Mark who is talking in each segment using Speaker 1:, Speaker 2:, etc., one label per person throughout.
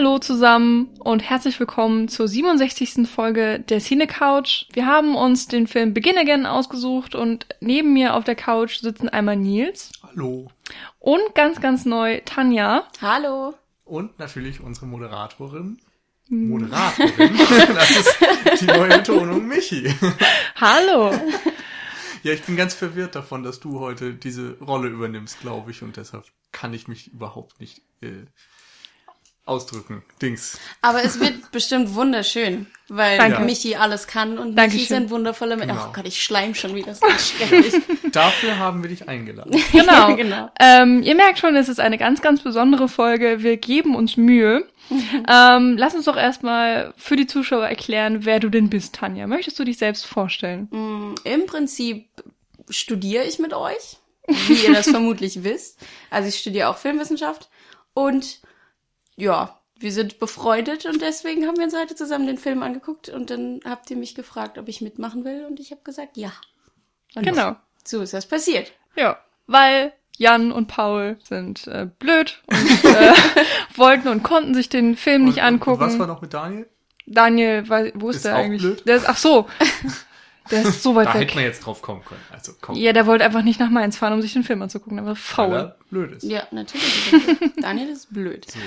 Speaker 1: Hallo zusammen und herzlich willkommen zur 67. Folge der Cine Couch. Wir haben uns den Film Begin Again ausgesucht und neben mir auf der Couch sitzen einmal Nils.
Speaker 2: Hallo.
Speaker 1: Und ganz, ganz neu Tanja.
Speaker 3: Hallo.
Speaker 2: Und natürlich unsere Moderatorin. Moderatorin. das ist die neue Betonung Michi.
Speaker 1: Hallo.
Speaker 2: Ja, ich bin ganz verwirrt davon, dass du heute diese Rolle übernimmst, glaube ich, und deshalb kann ich mich überhaupt nicht äh, ausdrücken. Dings.
Speaker 3: Aber es wird bestimmt wunderschön, weil
Speaker 1: Danke.
Speaker 3: Michi alles kann und
Speaker 1: Dankeschön.
Speaker 3: Michi sind wundervolle Menschen.
Speaker 2: Genau.
Speaker 3: Oh Gott, ich schleim schon wieder, das ist schrecklich.
Speaker 2: Dafür haben wir dich eingeladen.
Speaker 1: Genau.
Speaker 3: genau.
Speaker 1: Ähm, ihr merkt schon, es ist eine ganz, ganz besondere Folge. Wir geben uns Mühe. ähm, lass uns doch erstmal für die Zuschauer erklären, wer du denn bist, Tanja. Möchtest du dich selbst vorstellen?
Speaker 3: Mm, Im Prinzip studiere ich mit euch, wie ihr das vermutlich wisst. Also ich studiere auch Filmwissenschaft und ja, wir sind befreundet und deswegen haben wir uns heute zusammen den Film angeguckt und dann habt ihr mich gefragt, ob ich mitmachen will und ich habe gesagt, ja. Und
Speaker 1: Genau.
Speaker 3: So ist das passiert.
Speaker 1: Ja, weil Jan und Paul sind äh, blöd und äh, wollten und konnten sich den Film nicht
Speaker 2: Und-
Speaker 1: angucken.
Speaker 2: Und was war noch mit Daniel?
Speaker 1: Daniel, weil- wo ist,
Speaker 2: Ist
Speaker 1: der
Speaker 2: auch
Speaker 1: eigentlich?
Speaker 2: blöd?
Speaker 1: Der ist, ach so, der ist so weit
Speaker 2: Da hätte
Speaker 1: weg.
Speaker 2: man jetzt drauf kommen können. Also komm.
Speaker 1: Ja, der wollte einfach nicht nach Mainz fahren, um sich den Film anzugucken. Der war
Speaker 2: weil
Speaker 1: faul.
Speaker 2: er blöd ist.
Speaker 3: Ja, natürlich. ist blöd. Daniel ist blöd.
Speaker 2: So.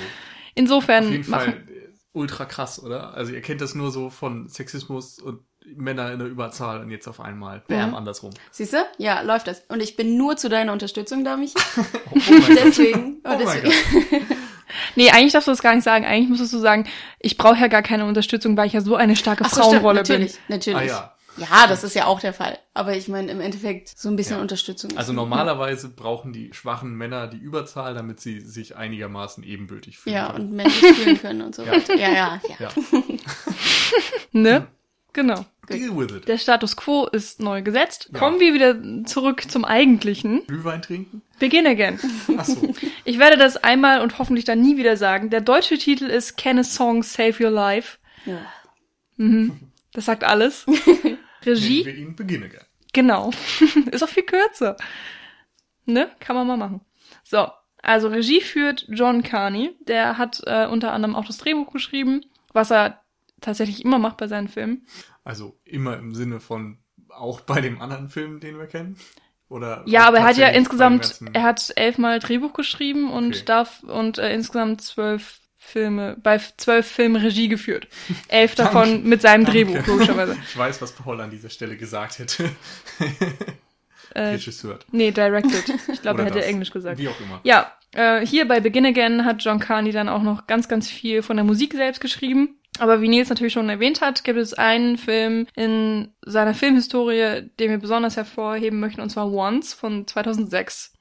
Speaker 1: Insofern
Speaker 2: Auf jeden
Speaker 1: machen,
Speaker 2: Fall äh, ultra krass, oder? Also ihr kennt das nur so von Sexismus und Männer in der Überzahl und jetzt auf einmal bam,
Speaker 3: Mhm.
Speaker 2: andersrum.
Speaker 3: Siehst du? Ja, läuft das. Und ich bin nur zu deiner Unterstützung da, Michi.
Speaker 2: Oh, oh Gott.
Speaker 3: Deswegen.
Speaker 2: Oh
Speaker 3: deswegen.
Speaker 1: Nee, eigentlich darfst du das gar nicht sagen. Eigentlich müsstest du sagen, ich brauche ja gar keine Unterstützung, weil ich ja so eine starke
Speaker 3: Ach so, stimmt,
Speaker 1: Frauenrolle bin.
Speaker 3: natürlich, natürlich.
Speaker 2: Ah ja.
Speaker 3: Ja, das ist ja auch der Fall. Aber ich meine, im Endeffekt so ein bisschen
Speaker 2: Ja.
Speaker 3: Unterstützung. ist-
Speaker 2: Also normalerweise brauchen die schwachen Männer die Überzahl, damit sie sich einigermaßen ebenbürtig fühlen.
Speaker 3: Ja,
Speaker 2: können.
Speaker 3: und männlich fühlen können und so
Speaker 2: Ja.
Speaker 3: weiter. Ja, ja, ja.
Speaker 2: ja.
Speaker 1: Ne? Genau.
Speaker 2: Deal with it.
Speaker 1: Der Status quo ist neu gesetzt.
Speaker 2: Ja.
Speaker 1: Kommen wir wieder zurück zum Eigentlichen.
Speaker 2: Glühwein trinken?
Speaker 1: Begin again.
Speaker 2: Achso.
Speaker 1: Ich werde das einmal und hoffentlich dann nie wieder sagen. Der deutsche Titel ist Can a Song Save Your Life?
Speaker 3: ja.
Speaker 1: Das sagt alles.
Speaker 2: Nennen
Speaker 1: Regie?
Speaker 2: wir ihn beginne gern.
Speaker 1: Genau. ist auch viel kürzer. Ne? Kann man mal machen. So. Also Regie führt John Carney. Der hat äh, unter anderem auch das Drehbuch geschrieben, was er tatsächlich immer macht bei seinen Filmen.
Speaker 2: Also immer im Sinne von auch bei dem anderen Film, den wir kennen? Oder
Speaker 1: Ja, aber er hat ja insgesamt, er hat elfmal Drehbuch geschrieben und
Speaker 2: Okay.
Speaker 1: darf und äh, insgesamt zwölf Filme, bei zwölf Filmen Regie geführt. Elf davon
Speaker 2: Danke.
Speaker 1: mit seinem
Speaker 2: Danke.
Speaker 1: Drehbuch, logischerweise.
Speaker 2: Ich weiß, was Paul an dieser Stelle gesagt hätte.
Speaker 1: Äh,
Speaker 2: Regisseur.
Speaker 1: nee, directed. Ich glaube, er hätte
Speaker 2: das.
Speaker 1: Englisch gesagt.
Speaker 2: Wie auch immer.
Speaker 1: Ja, äh, hier bei Begin Again hat John Carney dann auch noch ganz, ganz viel von der Musik selbst geschrieben. Aber wie Nils natürlich schon erwähnt hat, gibt es einen Film in seiner Filmhistorie, den wir besonders hervorheben möchten, und zwar Once von 2006.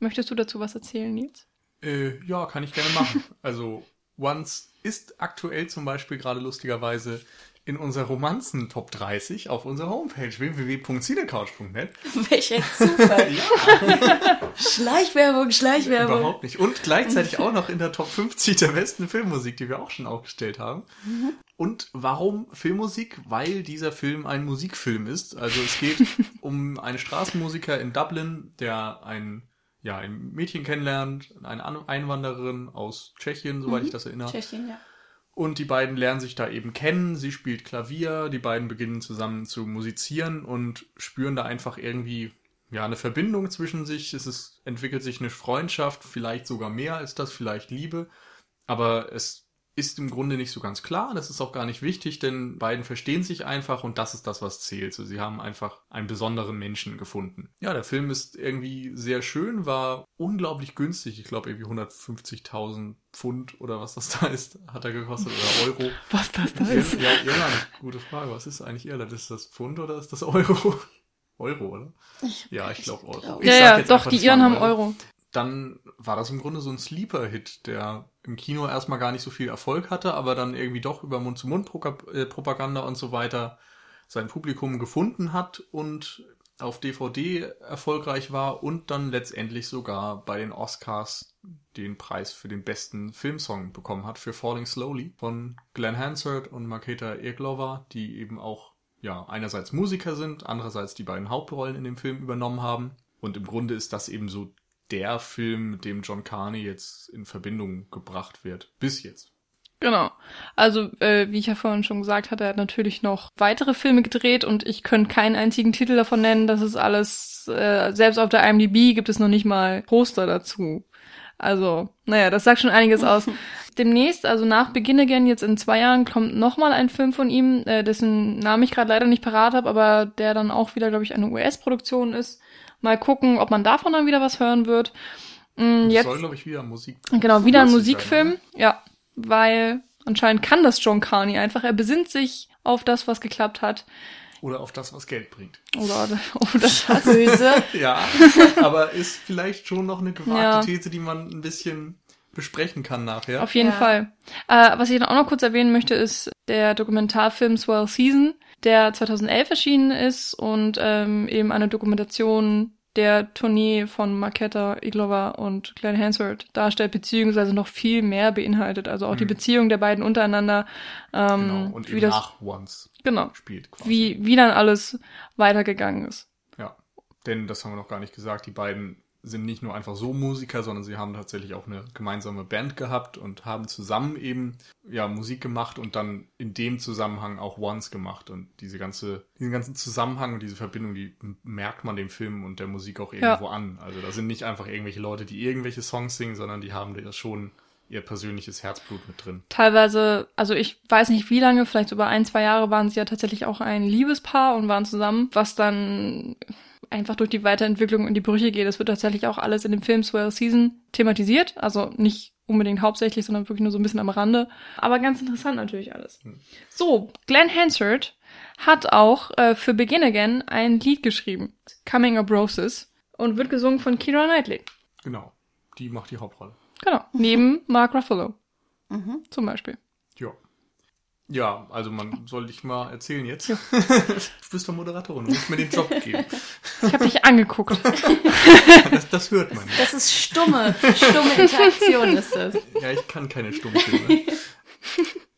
Speaker 1: Möchtest du dazu was erzählen, Nils?
Speaker 2: Äh, ja, kann ich gerne machen. Also, Once ist aktuell zum Beispiel gerade lustigerweise in unserer Romanzen Top 30 auf unserer Homepage www.cinecouch.net.
Speaker 3: Welcher Zufall. Schleichwerbung, Schleichwerbung.
Speaker 2: Überhaupt nicht. Und gleichzeitig auch noch in der Top 50 der besten Filmmusik, die wir auch schon aufgestellt haben. Und warum Filmmusik? Weil dieser Film ein Musikfilm ist. Also es geht um einen Straßenmusiker in Dublin, der ein, ja, ein Mädchen kennenlernt, eine An- Einwanderin aus Tschechien, soweit ich das erinnere.
Speaker 3: Tschechien, ja.
Speaker 2: Und die beiden lernen sich da eben kennen. Sie spielt Klavier, die beiden beginnen zusammen zu musizieren und spüren da einfach irgendwie ja eine Verbindung zwischen sich. Es ist, entwickelt sich eine Freundschaft, vielleicht sogar mehr als das, vielleicht Liebe. Aber es ist im Grunde nicht so ganz klar. Das ist auch gar nicht wichtig, denn beiden verstehen sich einfach und das ist das, was zählt. So, sie haben einfach einen besonderen Menschen gefunden. Ja, der Film ist irgendwie sehr schön, war unglaublich günstig. Ich glaube irgendwie 150.000 Pfund oder was das da ist, hat er gekostet oder Euro.
Speaker 1: Was das da ist?
Speaker 2: ja, Irland, gute Frage. Was ist eigentlich Irland? Ist das Pfund oder ist das Euro? Euro, oder? Ja, ich glaube Euro.
Speaker 3: glaub-
Speaker 2: Ich
Speaker 1: Ja, ja, doch, die Iren
Speaker 2: waren
Speaker 1: haben Euro.
Speaker 2: Dann war das im Grunde so ein Sleeper-Hit, der im Kino erstmal gar nicht so viel Erfolg hatte, aber dann irgendwie doch über Mund-zu-Mund-Propaganda und so weiter sein Publikum gefunden hat und auf DVD erfolgreich war und dann letztendlich sogar bei den Oscars den Preis für den besten Filmsong bekommen hat für Falling Slowly von Glenn Hansard und Maketa Irglova, die eben auch ja einerseits Musiker sind, andererseits die beiden Hauptrollen in dem Film übernommen haben. Und im Grunde ist das eben so der Film, mit dem John Carney jetzt in Verbindung gebracht wird. Bis jetzt.
Speaker 1: Genau. Also, äh, wie ich ja vorhin schon gesagt hatte, er hat natürlich noch weitere Filme gedreht und ich könnte keinen einzigen Titel davon nennen. Das ist alles, äh, selbst auf der IMDb gibt es noch nicht mal Poster dazu. Also, naja, das sagt schon einiges aus. Demnächst, also nach Begin Again, jetzt in zwei Jahren, kommt nochmal ein Film von ihm, äh, dessen Namen ich gerade leider nicht parat habe, aber der dann auch wieder, glaube ich, eine US-Produktion ist. Mal gucken, ob man davon dann wieder was hören wird.
Speaker 2: Das
Speaker 1: jetzt,
Speaker 2: soll, glaube ich, wieder Musik.
Speaker 1: genau, wieder ein Musikfilm.
Speaker 2: sein,
Speaker 1: ja, weil anscheinend kann das John Carney einfach. Er besinnt sich auf das, was geklappt hat.
Speaker 2: Oder auf das, was Geld bringt.
Speaker 1: Oder auf das,
Speaker 3: Böse.
Speaker 2: Ja, aber ist vielleicht schon noch eine gewagte
Speaker 1: Ja.
Speaker 2: These, die man ein bisschen besprechen kann nachher.
Speaker 1: Auf jeden
Speaker 3: Ja.
Speaker 1: Fall. Äh, was ich dann auch noch kurz erwähnen möchte, ist der Dokumentarfilm Swell Season, der 2011 erschienen ist und ähm, eben eine Dokumentation der Tournee von Marketa Iglova und Glenn Hansworth darstellt, beziehungsweise noch viel mehr beinhaltet. Also auch die
Speaker 2: Mhm.
Speaker 1: Beziehung der beiden untereinander. Ähm,
Speaker 2: genau. Und
Speaker 1: wie das,
Speaker 2: nach Once
Speaker 1: genau,
Speaker 2: spielt quasi.
Speaker 1: wie, wie dann alles weitergegangen ist.
Speaker 2: Ja. Denn das haben wir noch gar nicht gesagt. Die beiden sind nicht nur einfach so Musiker, sondern sie haben tatsächlich auch eine gemeinsame Band gehabt und haben zusammen eben ja Musik gemacht und dann in dem Zusammenhang auch Once gemacht und diese ganze diesen ganzen Zusammenhang und diese Verbindung, die merkt man dem Film und der Musik auch irgendwo an. Also da sind nicht einfach irgendwelche Leute, die irgendwelche Songs singen, sondern die haben da schon ihr persönliches Herzblut mit drin.
Speaker 1: teilweise, also ich weiß nicht wie lange, vielleicht über ein, zwei Jahre waren sie ja tatsächlich auch ein Liebespaar und waren zusammen, was dann einfach durch die Weiterentwicklung in die Brüche geht. Das wird tatsächlich auch alles in dem Film Swell Season thematisiert, also nicht unbedingt hauptsächlich, sondern wirklich nur so ein bisschen am Rande. Aber ganz interessant natürlich alles.
Speaker 2: Hm.
Speaker 1: So, Glenn Hansard hat auch äh, für Begin Again ein Lied geschrieben, Coming Up Roses, und wird gesungen von Keira Knightley.
Speaker 2: Genau. Die macht die Hauptrolle.
Speaker 1: Genau, neben Mark Ruffalo
Speaker 3: Mhm.
Speaker 1: zum Beispiel.
Speaker 2: Ja. Ja, also man soll dich mal erzählen jetzt.
Speaker 1: Ja.
Speaker 2: du bist doch Moderatorin, du musst mir den Job geben.
Speaker 1: Ich habe dich angeguckt.
Speaker 2: Das, das hört man.
Speaker 3: Das ist stumme, stumme Interaktion ist das.
Speaker 2: Ja, ich kann keine Stummfilme.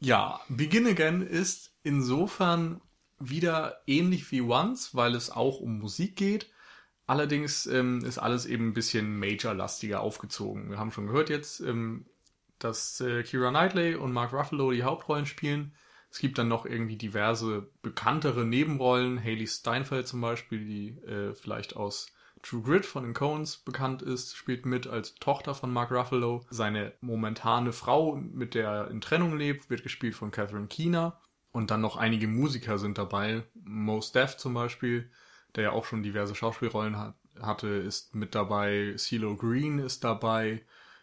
Speaker 2: Ja, Begin Again ist insofern wieder ähnlich wie Once, weil es auch um Musik geht. Allerdings ähm, ist alles eben ein bisschen Major-lastiger aufgezogen. Wir haben schon gehört jetzt, ähm, dass äh, Kira Knightley und Mark Ruffalo die Hauptrollen spielen. Es gibt dann noch irgendwie diverse bekanntere Nebenrollen. Haley Steinfeld zum Beispiel, die äh, vielleicht aus True Grit von den Coens bekannt ist, spielt mit als Tochter von Mark Ruffalo. Seine momentane Frau, mit der er in Trennung lebt, wird gespielt von Catherine Keener. Und dann noch einige Musiker sind dabei. Mos Def zum Beispiel, der ja auch schon diverse Schauspielrollen hat, hatte, ist mit dabei. CeeLo Green ist dabei.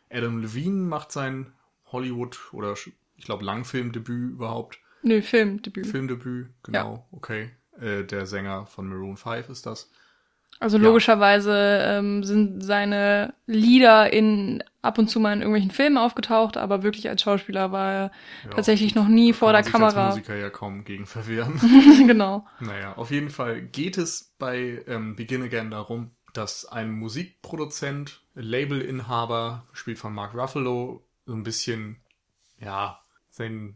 Speaker 2: Adam Levine macht sein Hollywood oder ich glaube Langfilmdebüt überhaupt.
Speaker 1: Nö, Filmdebüt.
Speaker 2: Filmdebüt, genau, okay. Äh, der Sänger von Maroon 5 ist das.
Speaker 1: Also
Speaker 2: Ja.
Speaker 1: logischerweise ähm, sind seine Lieder in ab und zu mal in irgendwelchen Filmen aufgetaucht, aber wirklich als Schauspieler war er
Speaker 2: Ja,
Speaker 1: tatsächlich noch nie vor der Kamera.
Speaker 2: Als Musiker ja kaum gegen verwehren.
Speaker 1: genau.
Speaker 2: Naja, auf jeden Fall geht es bei ähm, Begin Again darum, dass ein Musikproduzent, Labelinhaber, gespielt von Mark Ruffalo, so ein bisschen, ja, sein,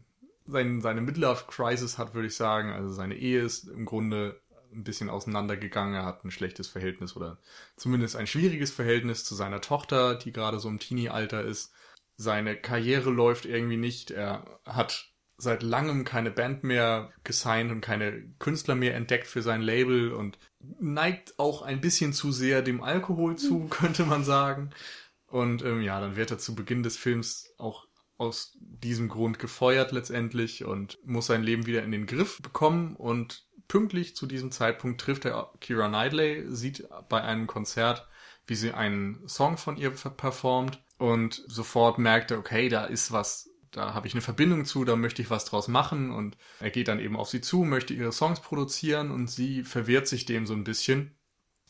Speaker 2: sein, seine Midlife-Crisis hat, würde ich sagen. Also seine Ehe ist im Grunde ein bisschen auseinandergegangen. Er hat ein schlechtes Verhältnis oder zumindest ein schwieriges Verhältnis zu seiner Tochter, die gerade so im Teenie-Alter ist. Seine Karriere läuft irgendwie nicht. Er hat seit langem keine Band mehr gesigned und keine Künstler mehr entdeckt für sein Label und neigt auch ein bisschen zu sehr dem Alkohol zu, könnte man sagen. Und ähm, ja, dann wird er zu Beginn des Films auch aus diesem Grund gefeuert letztendlich und muss sein Leben wieder in den Griff bekommen. Und pünktlich zu diesem Zeitpunkt trifft er Kira Knightley, sieht bei einem Konzert, wie sie einen Song von ihr performt und sofort merkt er, okay, da ist was, da habe ich eine Verbindung zu, da möchte ich was draus machen. Und er geht dann eben auf sie zu, möchte ihre Songs produzieren und sie verwehrt sich dem so ein bisschen,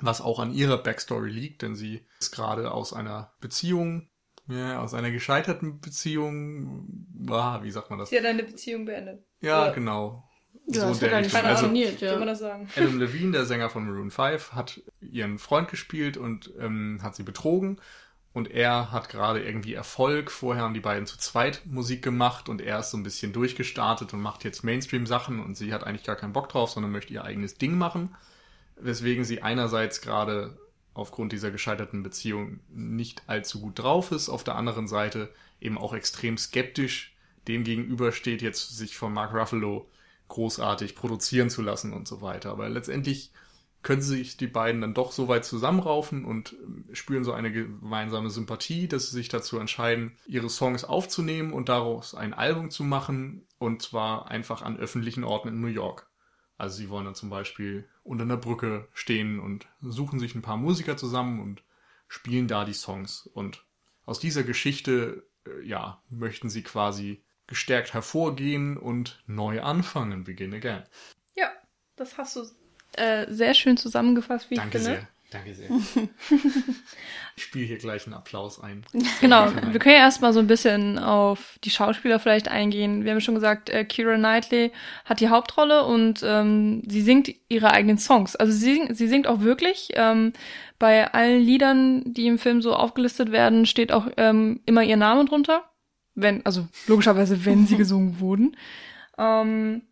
Speaker 2: was auch an ihrer Backstory liegt, denn sie ist gerade aus einer Beziehung, ja, aus einer gescheiterten Beziehung, ah, wie sagt man das?
Speaker 1: Sie hat eine Beziehung beendet.
Speaker 2: Ja,
Speaker 1: Ja.
Speaker 2: genau.
Speaker 3: Ja,
Speaker 2: so
Speaker 3: das
Speaker 2: der
Speaker 3: hat
Speaker 2: Also,
Speaker 3: funktioniert,
Speaker 1: Soll man
Speaker 3: ja.
Speaker 1: das sagen?
Speaker 2: Adam Levine, der Sänger von Maroon 5, hat ihren Freund gespielt und ähm, hat sie betrogen. Und er hat gerade irgendwie Erfolg. Vorher haben die beiden zu zweit Musik gemacht und er ist so ein bisschen durchgestartet und macht jetzt Mainstream-Sachen und sie hat eigentlich gar keinen Bock drauf, sondern möchte ihr eigenes Ding machen. Weswegen sie einerseits gerade aufgrund dieser gescheiterten Beziehung nicht allzu gut drauf ist, auf der anderen Seite eben auch extrem skeptisch dem gegenüber steht jetzt sich von Mark Ruffalo großartig produzieren zu lassen und so weiter. Aber letztendlich können sich die beiden dann doch so weit zusammenraufen und spüren so eine gemeinsame Sympathie, dass sie sich dazu entscheiden, ihre Songs aufzunehmen und daraus ein Album zu machen und zwar einfach an öffentlichen Orten in New York. Also sie wollen dann zum Beispiel unter einer Brücke stehen und suchen sich ein paar Musiker zusammen und spielen da die Songs. Und aus dieser Geschichte, äh, ja, möchten sie quasi gestärkt hervorgehen und neu anfangen, begin again.
Speaker 1: Ja, das hast du äh, sehr schön zusammengefasst, wie
Speaker 2: Danke
Speaker 1: ich finde.
Speaker 2: sehr. Danke sehr. ich spiele hier gleich einen Applaus ein.
Speaker 1: Genau, wir können ja erstmal so ein bisschen auf die Schauspieler vielleicht eingehen. Wir haben schon gesagt, äh, Kira Knightley hat die Hauptrolle und ähm, sie singt ihre eigenen Songs. Also sie, sing- sie singt auch wirklich. Ähm, bei allen Liedern, die im Film so aufgelistet werden, steht auch ähm, immer ihr Name drunter. Wenn, also logischerweise, wenn sie gesungen wurden. Ähm,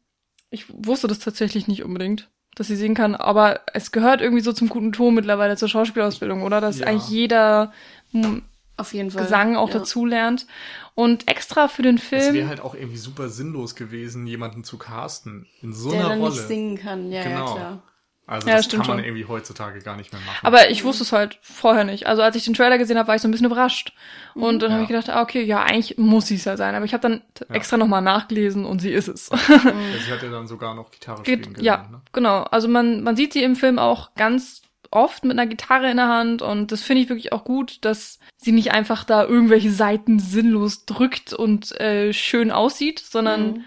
Speaker 1: ich wusste das tatsächlich nicht unbedingt, dass sie singen kann, aber es gehört irgendwie so zum guten Ton mittlerweile zur Schauspielausbildung, oder? Dass
Speaker 2: Ja.
Speaker 1: eigentlich jeder hm,
Speaker 3: Auf jeden Fall.
Speaker 1: Gesang auch
Speaker 3: ja.
Speaker 1: dazu lernt. Und extra für den
Speaker 2: Es
Speaker 1: Film.
Speaker 2: wäre halt auch irgendwie super sinnlos gewesen, jemanden zu casten in so
Speaker 3: Der
Speaker 2: einer
Speaker 3: dann
Speaker 2: Rolle.
Speaker 3: nicht singen kann, ja,
Speaker 2: Genau.
Speaker 3: ja, klar.
Speaker 2: Also
Speaker 1: Ja,
Speaker 2: das
Speaker 1: stimmt
Speaker 2: kann man
Speaker 1: schon.
Speaker 2: irgendwie heutzutage gar nicht mehr machen.
Speaker 1: aber ich wusste es halt vorher nicht. Also als ich den Trailer gesehen habe, war ich so ein bisschen überrascht. Und dann habe
Speaker 2: Ja.
Speaker 1: ich gedacht, ah, okay, ja, eigentlich muss sie es ja sein. Aber ich habe dann
Speaker 2: Ja.
Speaker 1: extra nochmal nachgelesen und sie ist es.
Speaker 2: Ja, sie hat ja dann sogar noch Gitarre
Speaker 1: Geht,
Speaker 2: spielen
Speaker 1: ja,
Speaker 2: gelernt, ne?
Speaker 1: genau. Also man, man sieht sie im Film auch ganz oft mit einer Gitarre in der Hand und das finde ich wirklich auch gut, dass sie nicht einfach da irgendwelche Seiten sinnlos drückt und äh, schön aussieht, sondern
Speaker 3: Mhm.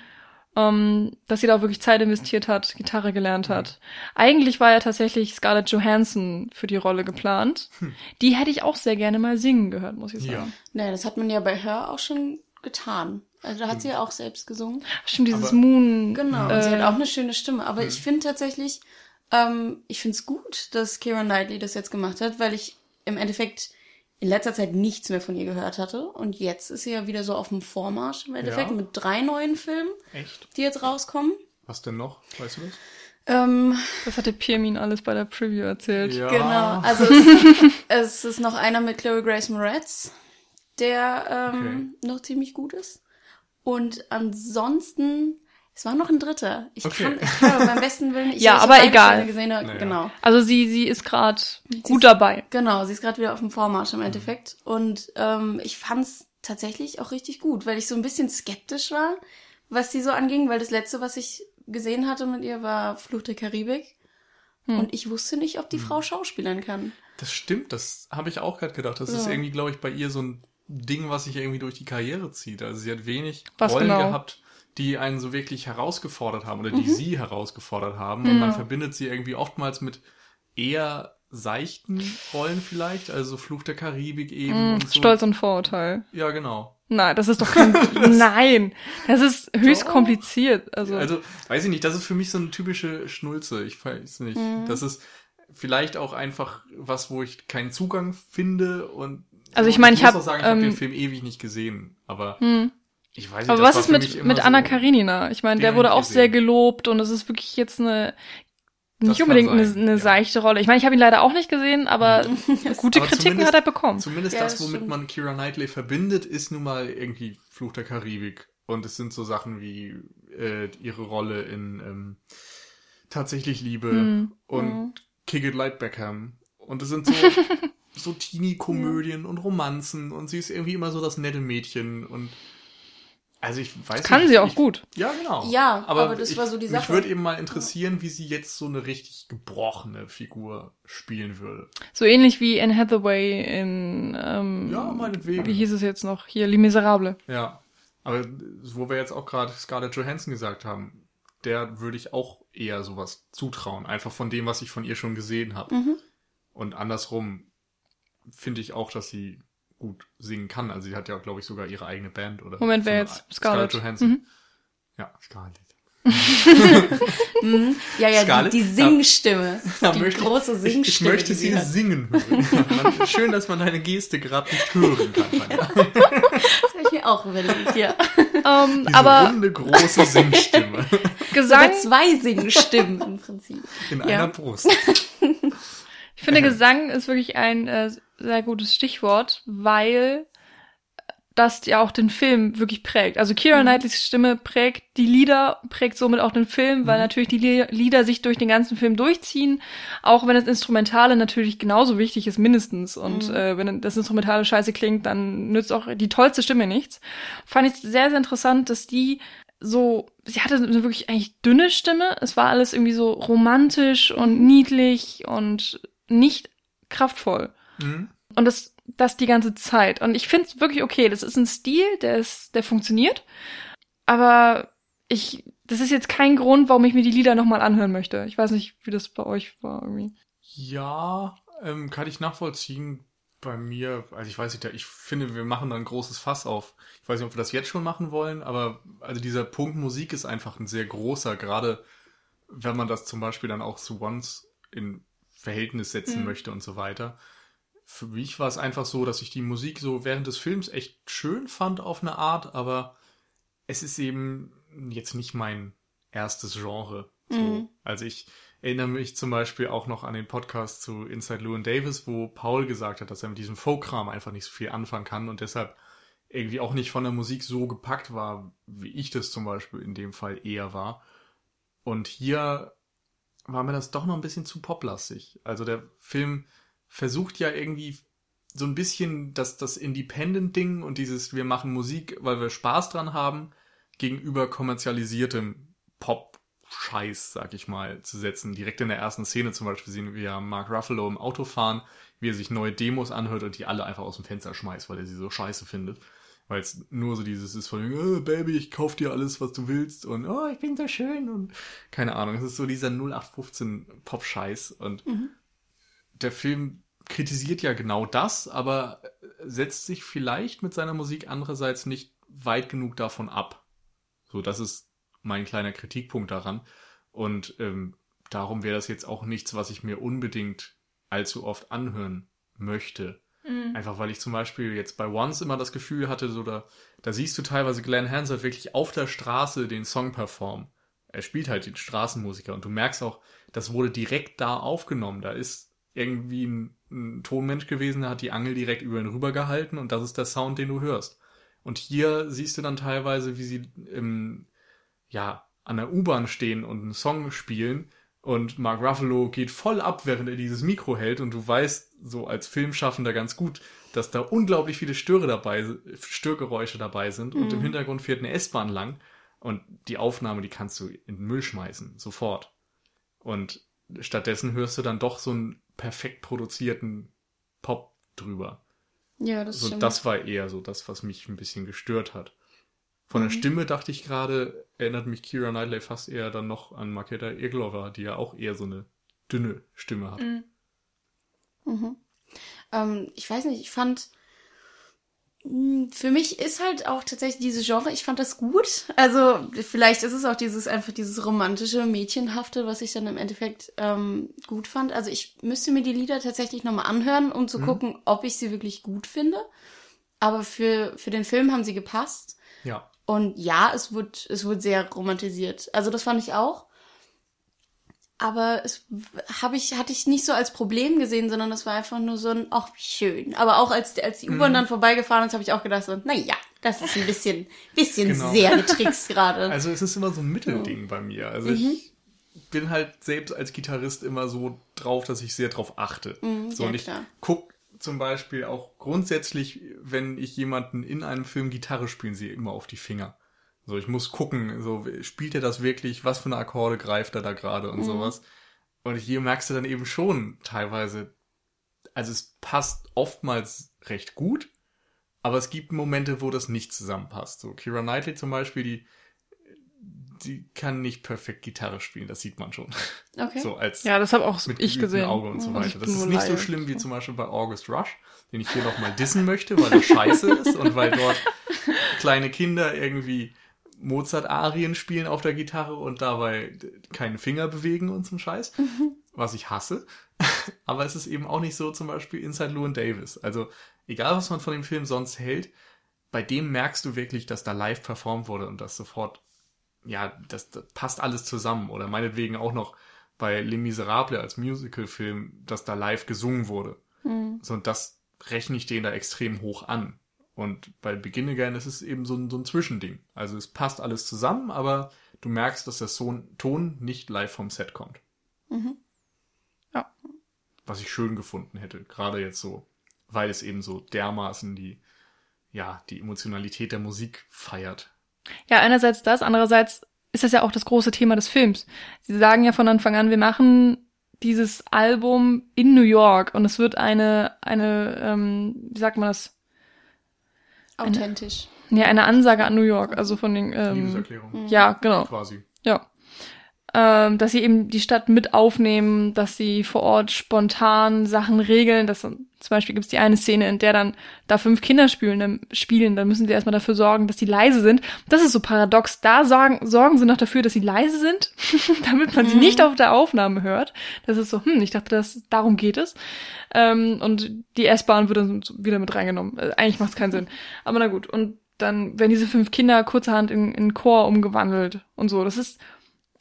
Speaker 1: Ähm, dass sie da auch wirklich Zeit investiert hat, Gitarre gelernt hat. Eigentlich war ja tatsächlich Scarlett Johansson für die Rolle geplant. Die hätte ich auch sehr gerne mal singen gehört, muss ich
Speaker 2: Ja.
Speaker 1: sagen.
Speaker 3: Naja, das hat man ja bei Her auch schon getan. Also da hat sie ja auch selbst gesungen.
Speaker 1: Stimmt, dieses
Speaker 2: Aber-
Speaker 1: Moon.
Speaker 3: Genau,
Speaker 1: äh,
Speaker 3: und sie hat auch eine schöne Stimme. Aber ich finde tatsächlich, ähm, ich finde es gut, dass Keira Knightley das jetzt gemacht hat, weil ich im Endeffekt in letzter Zeit nichts mehr von ihr gehört hatte. Und jetzt ist sie ja wieder so auf dem Vormarsch im Endeffekt
Speaker 2: Ja.
Speaker 3: mit drei neuen Filmen,
Speaker 2: Echt?
Speaker 3: die jetzt rauskommen.
Speaker 2: Was denn noch? Weißt du das?
Speaker 3: Ähm,
Speaker 1: Das hatte Pirmin alles bei der Preview erzählt.
Speaker 2: Ja.
Speaker 3: Genau, also es, es ist noch einer mit Chloe Grace Moretz, der ähm, noch ziemlich gut ist. Und ansonsten, es war noch ein dritter. Ich
Speaker 2: Okay.
Speaker 3: kann, ich kann beim besten Willen, ich
Speaker 1: Ja, aber egal.
Speaker 3: Gesehen,
Speaker 2: Naja.
Speaker 3: Genau,
Speaker 1: Also sie, sie ist gerade
Speaker 3: ist-
Speaker 1: gut dabei.
Speaker 3: genau, sie ist gerade wieder auf dem Vormarsch im Endeffekt. Und ähm, ich fand's tatsächlich auch richtig gut, weil ich so ein bisschen skeptisch war, was sie so anging, weil das letzte, was ich gesehen hatte mit ihr, war Fluch der Karibik.
Speaker 1: Hm.
Speaker 3: Und ich wusste nicht, ob die Frau schauspielern kann.
Speaker 2: Das stimmt, das habe ich auch gerade gedacht. Das ist
Speaker 3: Ja.
Speaker 2: irgendwie, glaube ich, bei ihr so ein Ding, was sich irgendwie durch die Karriere zieht. Also sie hat wenig
Speaker 1: Was
Speaker 2: Rollen
Speaker 1: genau?
Speaker 2: gehabt, die einen so wirklich herausgefordert haben oder die
Speaker 3: Mhm.
Speaker 2: sie herausgefordert haben. Und man verbindet sie irgendwie oftmals mit eher seichten Rollen vielleicht, also Fluch der Karibik eben
Speaker 1: Mm,
Speaker 2: und so.
Speaker 1: Stolz und Vorurteil.
Speaker 2: Ja, genau.
Speaker 1: Nein, das ist doch kein. Nein, das ist höchst
Speaker 2: Doch.
Speaker 1: kompliziert. Also,
Speaker 2: Also, weiß ich nicht, das ist für mich so eine typische Schnulze. Ich weiß nicht.
Speaker 3: Mhm.
Speaker 2: Das ist vielleicht auch einfach was, wo ich keinen Zugang finde und
Speaker 1: Also ich meine, ich hab,
Speaker 2: muss auch sagen, ich habe
Speaker 1: ähm,
Speaker 2: den Film ewig nicht gesehen, aber
Speaker 1: hm.
Speaker 2: Ich weiß nicht,
Speaker 1: Aber
Speaker 2: das
Speaker 1: was ist mit, mit
Speaker 2: so-
Speaker 1: Anna Karenina? Ich meine, der wurde auch
Speaker 2: gesehen.
Speaker 1: sehr gelobt und es ist wirklich jetzt eine
Speaker 2: Das
Speaker 1: nicht
Speaker 2: kann
Speaker 1: unbedingt eine, eine
Speaker 2: ja.
Speaker 1: seichte Rolle. Ich meine, ich habe ihn leider auch nicht gesehen, aber gute
Speaker 2: Aber
Speaker 1: Kritiken hat er bekommen.
Speaker 2: Zumindest
Speaker 3: Ja,
Speaker 2: das,
Speaker 3: das
Speaker 2: womit
Speaker 3: stimmt.
Speaker 2: man Kira Knightley verbindet, ist nun mal irgendwie Fluch der Karibik. Und es sind so Sachen wie äh, ihre Rolle in ähm, Tatsächlich Liebe
Speaker 1: Hm.
Speaker 2: und
Speaker 3: Mhm.
Speaker 2: Kick It Like Beckham. Und es sind so, so Teenie-Komödien und Romanzen und sie ist irgendwie immer so das nette Mädchen und also ich weiß
Speaker 1: Kann
Speaker 2: nicht,
Speaker 1: sie auch
Speaker 2: ich,
Speaker 1: gut.
Speaker 2: Ja, genau.
Speaker 3: Ja, aber das war so die
Speaker 2: Mich
Speaker 3: Sache.
Speaker 2: würde eben mal interessieren, wie sie jetzt so eine richtig gebrochene Figur spielen würde.
Speaker 1: So ähnlich wie Anne Hathaway in, ähm,
Speaker 2: Ja, meinetwegen.
Speaker 1: wie hieß es jetzt noch? Hier, Les Miserables.
Speaker 2: Ja, aber wo wir jetzt auch gerade Scarlett Johansson gesagt haben, der würde ich auch eher sowas zutrauen, einfach von dem, was ich von ihr schon gesehen habe.
Speaker 3: Mhm.
Speaker 2: Und andersrum finde ich auch, dass sie gut singen kann. Also sie hat ja, glaube ich, sogar ihre eigene Band oder.
Speaker 1: Moment, wer jetzt? Scarlett.
Speaker 2: Johansson.
Speaker 1: Mhm.
Speaker 2: Ja, Scarlett.
Speaker 3: Mhm. Ja, ja,
Speaker 2: Scarlett?
Speaker 3: die, die Singstimme.
Speaker 2: Da
Speaker 3: die
Speaker 2: möchte ich-
Speaker 3: große
Speaker 2: Ich,
Speaker 3: Singstimme.
Speaker 2: ich möchte
Speaker 3: die
Speaker 2: sie
Speaker 3: hat.
Speaker 2: singen hören. Man, schön, dass man deine Geste gerade nicht hören kann. Tanja.
Speaker 3: Das habe ich mir auch überlegt, ja.
Speaker 1: Ähm,
Speaker 2: Diese
Speaker 1: aber
Speaker 2: runde, große Singstimme
Speaker 1: Gesang,
Speaker 3: Sogar zwei Singstimmen im Prinzip.
Speaker 2: in
Speaker 3: Ja.
Speaker 2: einer Brust.
Speaker 1: ich finde Gesang ist wirklich ein äh, sehr gutes Stichwort, weil das ja auch den Film wirklich prägt. Also Kira
Speaker 3: Mhm.
Speaker 1: Knightleys Stimme prägt die Lieder, prägt somit auch den Film, weil
Speaker 2: Mhm.
Speaker 1: natürlich die Li- Lieder sich durch den ganzen Film durchziehen, auch wenn das Instrumentale natürlich genauso wichtig ist, mindestens. Und
Speaker 3: Mhm.
Speaker 1: äh, wenn das Instrumentale scheiße klingt, dann nützt auch die tollste Stimme nichts. Fand ich sehr, sehr interessant, dass die so, sie hatte eine wirklich eigentlich dünne Stimme. Es war alles irgendwie so romantisch und niedlich und nicht kraftvoll.
Speaker 2: Mhm.
Speaker 1: Und das, das die ganze Zeit. Und ich finde es wirklich okay. Das ist ein Stil, der ist, der funktioniert. Aber ich, das ist jetzt kein Grund, warum ich mir die Lieder nochmal anhören möchte. Ich weiß nicht, wie das bei euch war irgendwie.
Speaker 2: Ja, ähm, kann ich nachvollziehen. Bei mir, also ich weiß nicht, ich finde, wir machen da ein großes Fass auf. Ich weiß nicht, ob wir das jetzt schon machen wollen, aber also dieser Punkt Musik ist einfach ein sehr großer, gerade wenn man das zum Beispiel dann auch zu Once in Verhältnis setzen
Speaker 1: Mhm.
Speaker 2: möchte und so weiter. Für mich war es einfach so, dass ich die Musik so während des Films echt schön fand auf eine Art, aber es ist eben jetzt nicht mein erstes Genre. So.
Speaker 3: Mhm.
Speaker 2: Also ich erinnere mich zum Beispiel auch noch an den Podcast zu Inside Llewyn Davis, wo Paul gesagt hat, dass er mit diesem Folk-Kram einfach nicht so viel anfangen kann und deshalb irgendwie auch nicht von der Musik so gepackt war, wie ich das zum Beispiel in dem Fall eher war. Und hier war mir das doch noch ein bisschen zu poplastig. Also der Film versucht ja irgendwie so ein bisschen das, das Independent-Ding und dieses, wir machen Musik, weil wir Spaß dran haben, gegenüber kommerzialisiertem Pop-Scheiß, sag ich mal, zu setzen. Direkt in der ersten Szene zum Beispiel sehen wir Mark Ruffalo im Auto fahren, wie er sich neue Demos anhört und die alle einfach aus dem Fenster schmeißt, weil er sie so scheiße findet. Weil es nur so dieses ist von, oh, Baby, ich kauf dir alles, was du willst und oh, ich bin so schön und keine Ahnung. Es ist so dieser 0815 Pop-Scheiß und der Film kritisiert ja genau das, aber setzt sich vielleicht mit seiner Musik andererseits nicht weit genug davon ab. So, das ist mein kleiner Kritikpunkt daran. Und ähm, darum wäre das jetzt auch nichts, was ich mir unbedingt allzu oft anhören möchte. Einfach weil ich zum Beispiel jetzt bei Once immer das Gefühl hatte, so da, da siehst du teilweise Glenn Hansard wirklich auf der Straße den Song performen. Er spielt halt den Straßenmusiker und du merkst auch, das wurde direkt da aufgenommen. Da ist irgendwie ein, ein Tonmensch gewesen, der hat die Angel direkt über ihn rübergehalten und das ist der Sound, den du hörst. Und hier siehst du dann teilweise, wie sie im, ja, an der U-Bahn stehen und einen Song spielen und Mark Ruffalo geht voll ab, während er dieses Mikro hält und du weißt so als Filmschaffender ganz gut, dass da unglaublich viele Störe dabei, Störgeräusche dabei sind und im Hintergrund fährt eine S-Bahn lang und die Aufnahme, die kannst du in den Müll schmeißen, sofort. Und stattdessen hörst du dann doch so einen perfekt produzierten Pop drüber.
Speaker 3: Ja, das
Speaker 2: So,
Speaker 3: stimmt.
Speaker 2: das war eher so das, was mich ein bisschen gestört hat. Von der Stimme dachte ich gerade, erinnert mich Kira Knightley fast eher dann noch an Makeda Irglova, die ja auch eher so eine dünne Stimme hat.
Speaker 3: Ähm, ich weiß nicht, ich fand, für mich ist halt auch tatsächlich diese Genre, ich fand das gut. Also vielleicht ist es auch dieses einfach dieses romantische, mädchenhafte, was ich dann im Endeffekt ähm, gut fand. Also ich müsste mir die Lieder tatsächlich nochmal anhören, um zu gucken, ob ich sie wirklich gut finde. Aber für, für den Film haben sie gepasst.
Speaker 2: Ja.
Speaker 3: Und ja, es wird, es wird sehr romantisiert. Also das fand ich auch. Aber es habe ich, hatte ich nicht so als Problem gesehen, sondern es war einfach nur so ein, ach, wie schön. Aber auch als, als die U-Bahn dann vorbeigefahren ist, habe ich auch gedacht so, na ja, das ist ein bisschen, bisschen
Speaker 2: Genau.
Speaker 3: sehr getrickst gerade.
Speaker 2: Also es ist immer so ein Mittelding bei mir. Also ich bin halt selbst als Gitarrist immer so drauf, dass ich sehr drauf achte. so
Speaker 3: Mhm, ja,
Speaker 2: und ich
Speaker 3: klar.
Speaker 2: guck zum Beispiel auch grundsätzlich, wenn ich jemanden in einem Film Gitarre spielen sehe, immer auf die Finger. So, ich muss gucken, so spielt er das wirklich, was für eine Akkorde greift er da gerade und
Speaker 3: Mhm.
Speaker 2: sowas. Und hier merkst du dann eben schon teilweise, also es passt oftmals recht gut, aber es gibt Momente, wo das nicht zusammenpasst. So Kira Knightley zum Beispiel, die, die kann nicht perfekt Gitarre spielen, das sieht man schon.
Speaker 3: Okay.
Speaker 2: So als
Speaker 1: Ja, das habe auch
Speaker 2: mit
Speaker 1: ich gesehen.
Speaker 2: Auge und so
Speaker 1: ich
Speaker 2: weiter. Das ist nicht so schlimm wie zum Beispiel bei August Rush, den ich hier nochmal dissen möchte, weil er scheiße ist und weil dort kleine Kinder irgendwie Mozart-Arien spielen auf der Gitarre und dabei keinen Finger bewegen und so ein Scheiß, was ich hasse. Aber es ist eben auch nicht so zum Beispiel Inside Llewyn Davis. Also egal, was man von dem Film sonst hält, bei dem merkst du wirklich, dass da live performt wurde und das sofort, ja, das, das passt alles zusammen. Oder meinetwegen auch noch bei Les Miserables als Musicalfilm, dass da live gesungen wurde. So, und das rechne ich denen da extrem hoch an. Und bei Begin Again ist es eben so ein, so ein Zwischending. Also es passt alles zusammen, aber du merkst, dass der Ton nicht live vom Set kommt.
Speaker 3: Mhm.
Speaker 1: Ja.
Speaker 2: Was ich schön gefunden hätte, gerade jetzt so, weil es eben so dermaßen die, ja, die Emotionalität der Musik feiert.
Speaker 1: Ja, einerseits das, andererseits ist das ja auch das große Thema des Films. Sie sagen ja von Anfang an, wir machen dieses Album in New York und es wird eine, eine, ähm, wie sagt man das?
Speaker 3: Authentisch.
Speaker 1: Ja, eine Ansage an New York, also von den, ähm,
Speaker 2: Liebeserklärung.
Speaker 1: ja, genau,
Speaker 2: Quasi.
Speaker 1: ja. Ähm, dass sie eben die Stadt mit aufnehmen, dass sie vor Ort spontan Sachen regeln. Dass, zum Beispiel gibt es die eine Szene, in der dann da fünf Kinder spielen, dann, spielen, dann müssen sie erstmal dafür sorgen, dass die leise sind. Das ist so paradox. Da sorgen, sorgen sie noch dafür, dass sie leise sind, damit man sie
Speaker 3: Mhm.
Speaker 1: nicht auf der Aufnahme hört. Das ist so, hm, ich dachte, das, darum geht es. Ähm, und die S-Bahn wird dann wieder mit reingenommen. Äh, eigentlich macht es keinen Sinn. Aber na gut. Und dann werden diese fünf Kinder kurzerhand in, in Chor umgewandelt und so. Das ist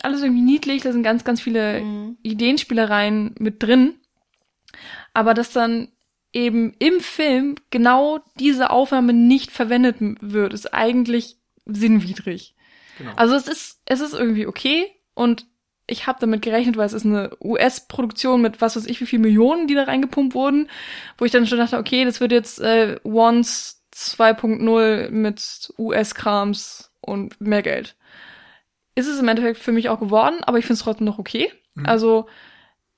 Speaker 1: alles irgendwie niedlich, da sind ganz, ganz viele
Speaker 3: Mhm.
Speaker 1: Ideenspielereien mit drin. Aber dass dann eben im Film genau diese Aufnahme nicht verwendet wird, ist eigentlich sinnwidrig.
Speaker 2: Genau.
Speaker 1: Also es ist, es ist irgendwie okay und ich habe damit gerechnet, weil es ist eine US-Produktion mit was weiß ich wie viel Millionen, die da reingepumpt wurden, wo ich dann schon dachte, okay, das wird jetzt äh, Once 2.0 mit US-Krams und mehr Geld. Ist es im Endeffekt für mich auch geworden, aber ich finde es trotzdem noch okay.
Speaker 2: Mhm.
Speaker 1: Also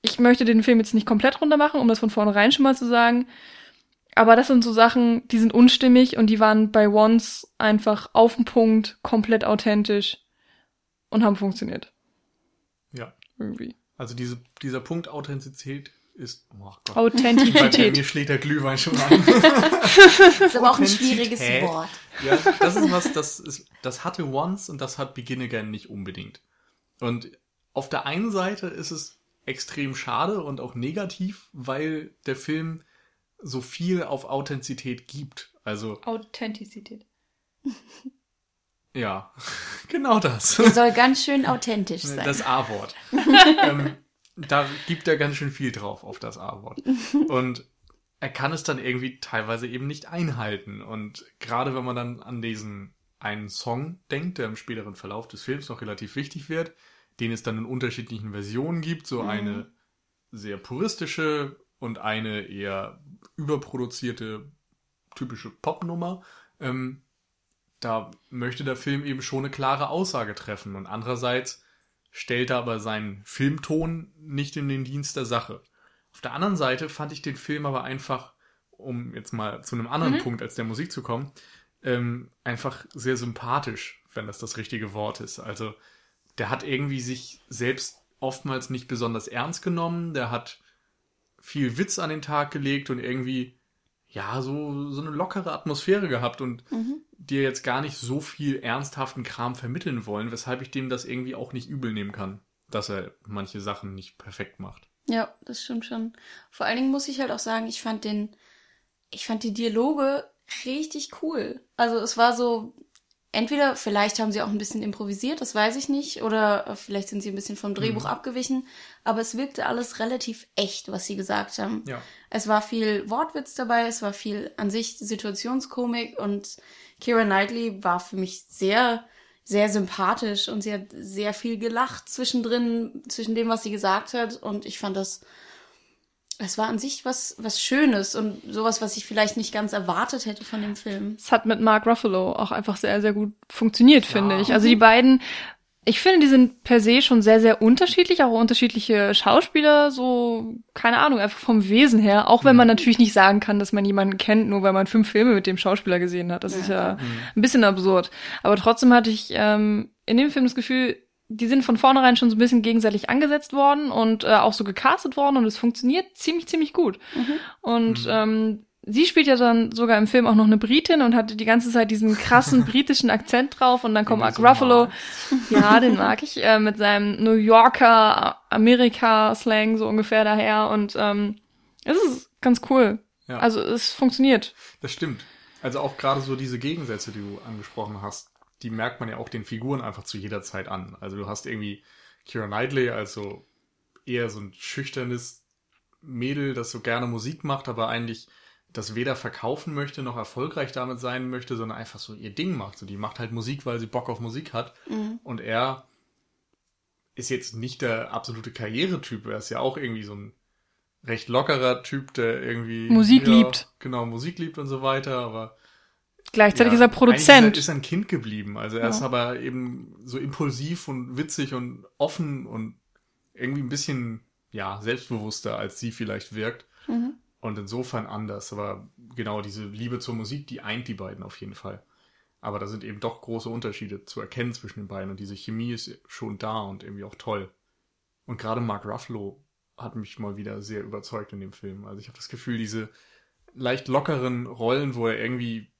Speaker 1: ich möchte den Film jetzt nicht komplett runter machen, um das von vornherein schon mal zu sagen. Aber das sind so Sachen, die sind unstimmig und die waren bei Once einfach auf den Punkt, komplett authentisch und haben funktioniert.
Speaker 2: Ja.
Speaker 1: Irgendwie.
Speaker 2: Also diese, dieser Punkt Authentizität ist, oh Gott. Bei, bei
Speaker 1: Authentizität.
Speaker 2: mir schlägt der Glühwein schon an.
Speaker 3: Das ist aber auch ein schwieriges
Speaker 2: Authentizität.
Speaker 3: Wort.
Speaker 2: Ja, das ist was, das ist, das hatte Once und das hat Begin Again nicht unbedingt. Und auf der einen Seite ist es extrem schade und auch negativ, weil der Film so viel auf Authentizität gibt. Also,
Speaker 1: Authentizität.
Speaker 2: ja, genau das.
Speaker 3: Der soll ganz schön authentisch sein.
Speaker 2: Das A-Wort. ähm, da gibt er ganz schön viel drauf auf das A-Wort. Und er kann es dann irgendwie teilweise eben nicht einhalten. Und gerade wenn man dann an diesen einen Song denkt, der im späteren Verlauf des Films noch relativ wichtig wird, den es dann in unterschiedlichen Versionen gibt, so eine sehr puristische und eine eher überproduzierte typische Popnummer, ähm, da möchte der Film eben schon eine klare Aussage treffen. Und andererseits stellt er aber seinen Filmton nicht in den Dienst der Sache. Auf der anderen Seite fand ich den Film aber einfach, um jetzt mal zu einem anderen
Speaker 1: Mhm.
Speaker 2: Punkt als der Musik zu kommen, ähm, einfach sehr sympathisch, wenn das das richtige Wort ist. Also der hat irgendwie sich selbst oftmals nicht besonders ernst genommen, der hat viel Witz an den Tag gelegt und irgendwie ja so so eine lockere Atmosphäre gehabt und
Speaker 3: Mhm.
Speaker 2: dir jetzt gar nicht so viel ernsthaften Kram vermitteln wollen, weshalb ich dem das irgendwie auch nicht übel nehmen kann, dass er manche Sachen nicht perfekt macht.
Speaker 3: Ja, das stimmt schon. Vor allen Dingen muss ich halt auch sagen, ich fand den, ich fand die Dialoge richtig cool. Also es war so, entweder vielleicht haben sie auch ein bisschen improvisiert, das weiß ich nicht, oder äh, vielleicht sind sie ein bisschen vom Drehbuch
Speaker 2: Mhm.
Speaker 3: abgewichen, aber es wirkte alles relativ echt, was sie gesagt haben.
Speaker 2: Ja.
Speaker 3: Es war viel Wortwitz dabei, es war viel an sich Situationskomik und Kira Knightley war für mich sehr, sehr sympathisch und sie hat sehr viel gelacht zwischendrin, zwischen dem, was sie gesagt hat und ich fand das, es war an sich was, was Schönes und sowas, was ich vielleicht nicht ganz erwartet hätte von dem Film.
Speaker 1: Es hat mit Mark Ruffalo auch einfach sehr, sehr gut funktioniert,
Speaker 2: Ja.
Speaker 1: finde ich. Also die beiden, ich finde, die sind per se schon sehr, sehr unterschiedlich, auch unterschiedliche Schauspieler, so, keine Ahnung, einfach vom Wesen her. Auch wenn man natürlich nicht sagen kann, dass man jemanden kennt, nur weil man fünf Filme mit dem Schauspieler gesehen hat. Das ist ja ein bisschen absurd. Aber trotzdem hatte ich ähm, in dem Film das Gefühl, die sind von vornherein schon so ein bisschen gegenseitig angesetzt worden und äh, auch so gecastet worden und es funktioniert ziemlich, ziemlich gut. Und ähm, sie spielt ja dann sogar im Film auch noch eine Britin und hatte die ganze Zeit diesen krassen britischen Akzent drauf und dann kommt Mark Ruffalo. Ja, den mag ich, äh, mit seinem New Yorker Amerika-Slang so ungefähr daher und ähm, es ist ganz cool.
Speaker 2: Ja.
Speaker 1: Also es funktioniert.
Speaker 2: Das stimmt. Also auch gerade so diese Gegensätze, die du angesprochen hast, die merkt man ja auch den Figuren einfach zu jeder Zeit an. Also du hast irgendwie Kira Knightley, also eher so ein schüchternes Mädel, das so gerne Musik macht, aber eigentlich das weder verkaufen möchte noch erfolgreich damit sein möchte, sondern einfach so ihr Ding macht. So, die macht halt Musik, weil sie Bock auf Musik hat.
Speaker 3: Mhm.
Speaker 2: Und er ist jetzt nicht der absolute Karrieretyp. Er ist ja auch irgendwie so ein recht lockerer Typ, der irgendwie
Speaker 1: Musik
Speaker 2: ja,
Speaker 1: liebt.
Speaker 2: Genau, Musik liebt und so weiter, aber
Speaker 1: Gleichzeitig
Speaker 2: ja,
Speaker 1: ist er Produzent.
Speaker 2: Ist er, ist ein Kind geblieben. Also er
Speaker 1: Ja.
Speaker 2: ist aber eben so impulsiv und witzig und offen und irgendwie ein bisschen, ja, selbstbewusster, als sie vielleicht wirkt.
Speaker 3: Mhm.
Speaker 2: Und insofern anders. Aber genau, diese Liebe zur Musik, die eint die beiden auf jeden Fall. Aber da sind eben doch große Unterschiede zu erkennen zwischen den beiden. Und diese Chemie ist schon da und irgendwie auch toll. Und gerade Mark Ruffalo hat mich mal wieder sehr überzeugt in dem Film. Also ich habe das Gefühl, diese leicht lockeren Rollen, wo er irgendwie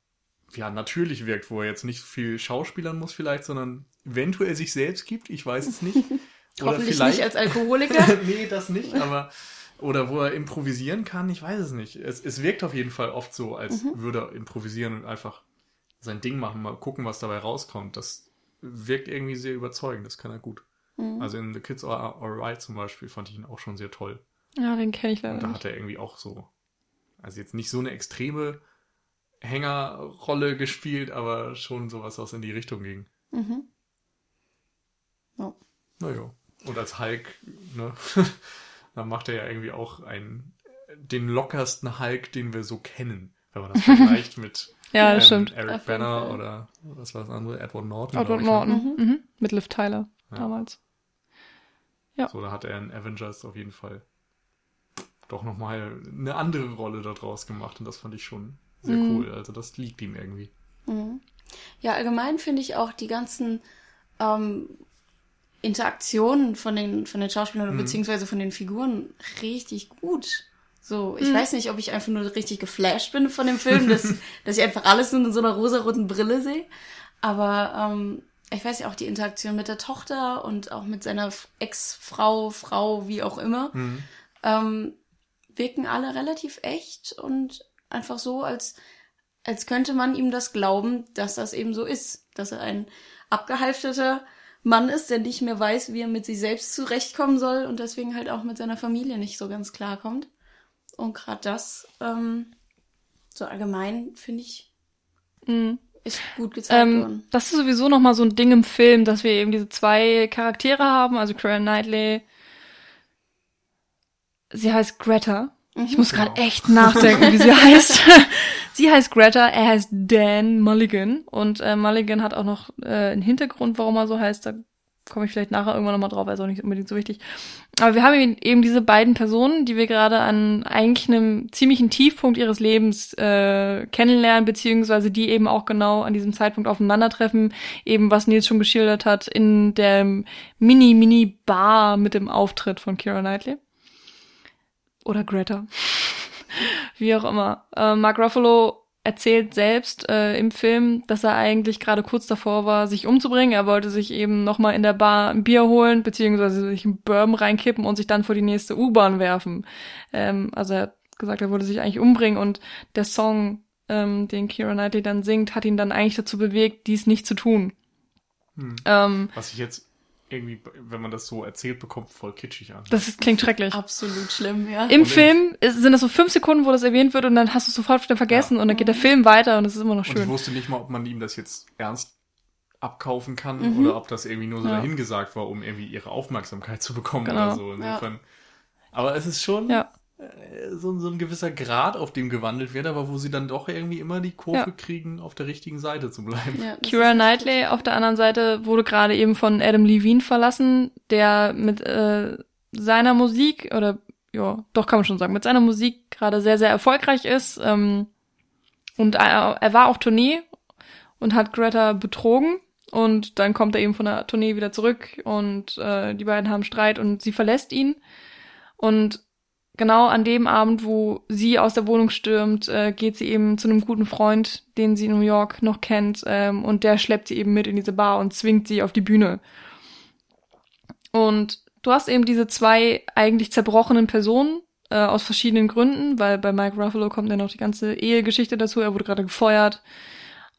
Speaker 2: ja natürlich wirkt, wo er jetzt nicht viel schauspielern muss vielleicht, sondern eventuell sich selbst gibt, ich weiß es nicht.
Speaker 3: Hoffentlich nicht als Alkoholiker.
Speaker 2: nee, das nicht, aber oder wo er improvisieren kann, ich weiß es nicht. Es, es wirkt auf jeden Fall oft so, als
Speaker 3: Mhm.
Speaker 2: würde er improvisieren und einfach sein Ding machen, mal gucken, was dabei rauskommt. Das wirkt irgendwie sehr überzeugend, das kann er gut.
Speaker 3: Mhm.
Speaker 2: Also in The Kids Are Alright zum Beispiel fand ich ihn auch schon sehr toll.
Speaker 1: Ja, den kenne ich
Speaker 2: Und
Speaker 1: leider
Speaker 2: da
Speaker 1: nicht.
Speaker 2: hat er irgendwie auch so, also jetzt nicht so eine extreme Hängerrolle gespielt, aber schon sowas, was in die Richtung ging.
Speaker 3: Mhm. Ja.
Speaker 2: Naja. Und als Hulk, ne, da macht er ja irgendwie auch einen, den lockersten Hulk, den wir so kennen, wenn man das vergleicht mit
Speaker 1: Ja, das stimmt.
Speaker 2: Eric Banner oder was war das andere? Edward Norton.
Speaker 1: Edward
Speaker 2: ich, ne?
Speaker 1: Norton. Mhm. Mit Liv Tyler
Speaker 2: Ja.
Speaker 1: damals.
Speaker 2: So, da hat er in Avengers auf jeden Fall doch nochmal eine andere Rolle daraus gemacht und das fand ich schon sehr
Speaker 1: Mhm.
Speaker 2: cool. Also das liegt ihm irgendwie.
Speaker 3: Mhm. Ja, allgemein finde ich auch die ganzen ähm, Interaktionen von den, von den Schauspielern oder
Speaker 2: Mhm.
Speaker 3: beziehungsweise von den Figuren richtig gut. So, ich
Speaker 1: Mhm.
Speaker 3: weiß nicht, ob ich einfach nur richtig geflasht bin von dem Film, dass, dass ich einfach alles in so einer rosaroten Brille sehe. Aber ähm, ich weiß ja auch die Interaktion mit der Tochter und auch mit seiner Ex-Frau, Frau, wie auch immer,
Speaker 2: Mhm.
Speaker 3: ähm, wirken alle relativ echt und einfach so, als, als könnte man ihm das glauben, dass das eben so ist. Dass er ein abgehalfterter Mann ist, der nicht mehr weiß, wie er mit sich selbst zurechtkommen soll und deswegen halt auch mit seiner Familie nicht so ganz klarkommt. Und gerade das, ähm, so allgemein, finde ich,
Speaker 1: Mhm.
Speaker 3: ist gut gezeigt
Speaker 1: Ähm,
Speaker 3: worden.
Speaker 1: das ist sowieso nochmal so ein Ding im Film, dass wir eben diese zwei Charaktere haben, also Keira Knightley. Sie heißt Greta. Ich muss gerade
Speaker 2: Genau.
Speaker 1: echt nachdenken, wie sie heißt. sie heißt Greta, er heißt Dan Mulligan. Und äh, Mulligan hat auch noch äh, einen Hintergrund, warum er so heißt. Da komme ich vielleicht nachher irgendwann nochmal drauf, also auch nicht unbedingt so wichtig. Aber wir haben eben, eben diese beiden Personen, die wir gerade an eigentlich einem ziemlichen Tiefpunkt ihres Lebens äh, kennenlernen, beziehungsweise die eben auch genau an diesem Zeitpunkt aufeinandertreffen, eben was Nils schon geschildert hat, in der Mini-Mini-Bar mit dem Auftritt von Kira Knightley. Oder Greta. Wie auch immer. Äh, Mark Ruffalo erzählt selbst äh, im Film, dass er eigentlich gerade kurz davor war, sich umzubringen. Er wollte sich eben nochmal in der Bar ein Bier holen, beziehungsweise sich einen Bourbon reinkippen und sich dann vor die nächste U-Bahn werfen. Ähm, also er hat gesagt, er wollte sich eigentlich umbringen und der Song, ähm, den Kira Knightley dann singt, hat ihn dann eigentlich dazu bewegt, dies nicht zu tun.
Speaker 2: Hm.
Speaker 1: Ähm,
Speaker 2: Was ich jetzt irgendwie, wenn man das so erzählt bekommt, voll kitschig an.
Speaker 1: das ist, klingt schrecklich.
Speaker 3: Absolut schlimm, ja.
Speaker 1: Im
Speaker 2: Und
Speaker 1: Film ist, sind das so fünf Sekunden, wo das erwähnt wird und dann hast du es sofort wieder vergessen
Speaker 2: Ja.
Speaker 1: und dann geht der Film weiter und es ist immer noch
Speaker 2: Und ich
Speaker 1: schön.
Speaker 2: wusste nicht mal, ob man ihm das jetzt ernst abkaufen kann
Speaker 3: Mhm.
Speaker 2: oder ob das irgendwie nur so
Speaker 1: Ja.
Speaker 2: dahingesagt war, um irgendwie ihre Aufmerksamkeit zu bekommen
Speaker 1: Genau.
Speaker 2: oder so. Insofern. Aber es ist schon
Speaker 1: Ja.
Speaker 2: Äh, so, so ein gewisser Grad, auf dem gewandelt wird, aber wo sie dann doch irgendwie immer die Kurve
Speaker 1: Ja.
Speaker 2: kriegen, auf der richtigen Seite zu bleiben.
Speaker 3: ja
Speaker 1: Kira Knightley auf der anderen Seite wurde gerade eben von Adam Levine verlassen, der mit äh, seiner Musik oder ja, doch kann man schon sagen, mit seiner Musik gerade sehr sehr erfolgreich ist ähm, und er, er war auf Tournee und hat Greta betrogen und dann kommt er eben von der Tournee wieder zurück und äh, die beiden haben Streit und sie verlässt ihn und genau an dem Abend, wo sie aus der Wohnung stürmt, äh, geht sie eben zu einem guten Freund, den sie in New York noch kennt, ähm, und der schleppt sie eben mit in diese Bar und zwingt sie auf die Bühne. Und du hast eben diese zwei eigentlich zerbrochenen Personen äh, aus verschiedenen Gründen, weil bei Mike Ruffalo kommt ja noch die ganze Ehegeschichte dazu, er wurde gerade gefeuert.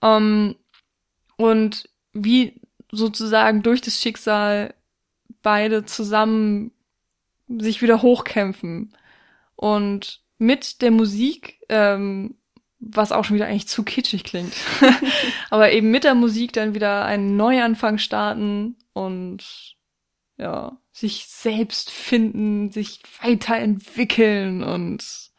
Speaker 1: Ähm, und wie sozusagen durch das Schicksal beide zusammen sich wieder hochkämpfen und mit der Musik, ähm, was auch schon wieder eigentlich zu kitschig klingt, aber eben mit der Musik dann wieder einen Neuanfang starten und ja, sich selbst finden, sich weiterentwickeln und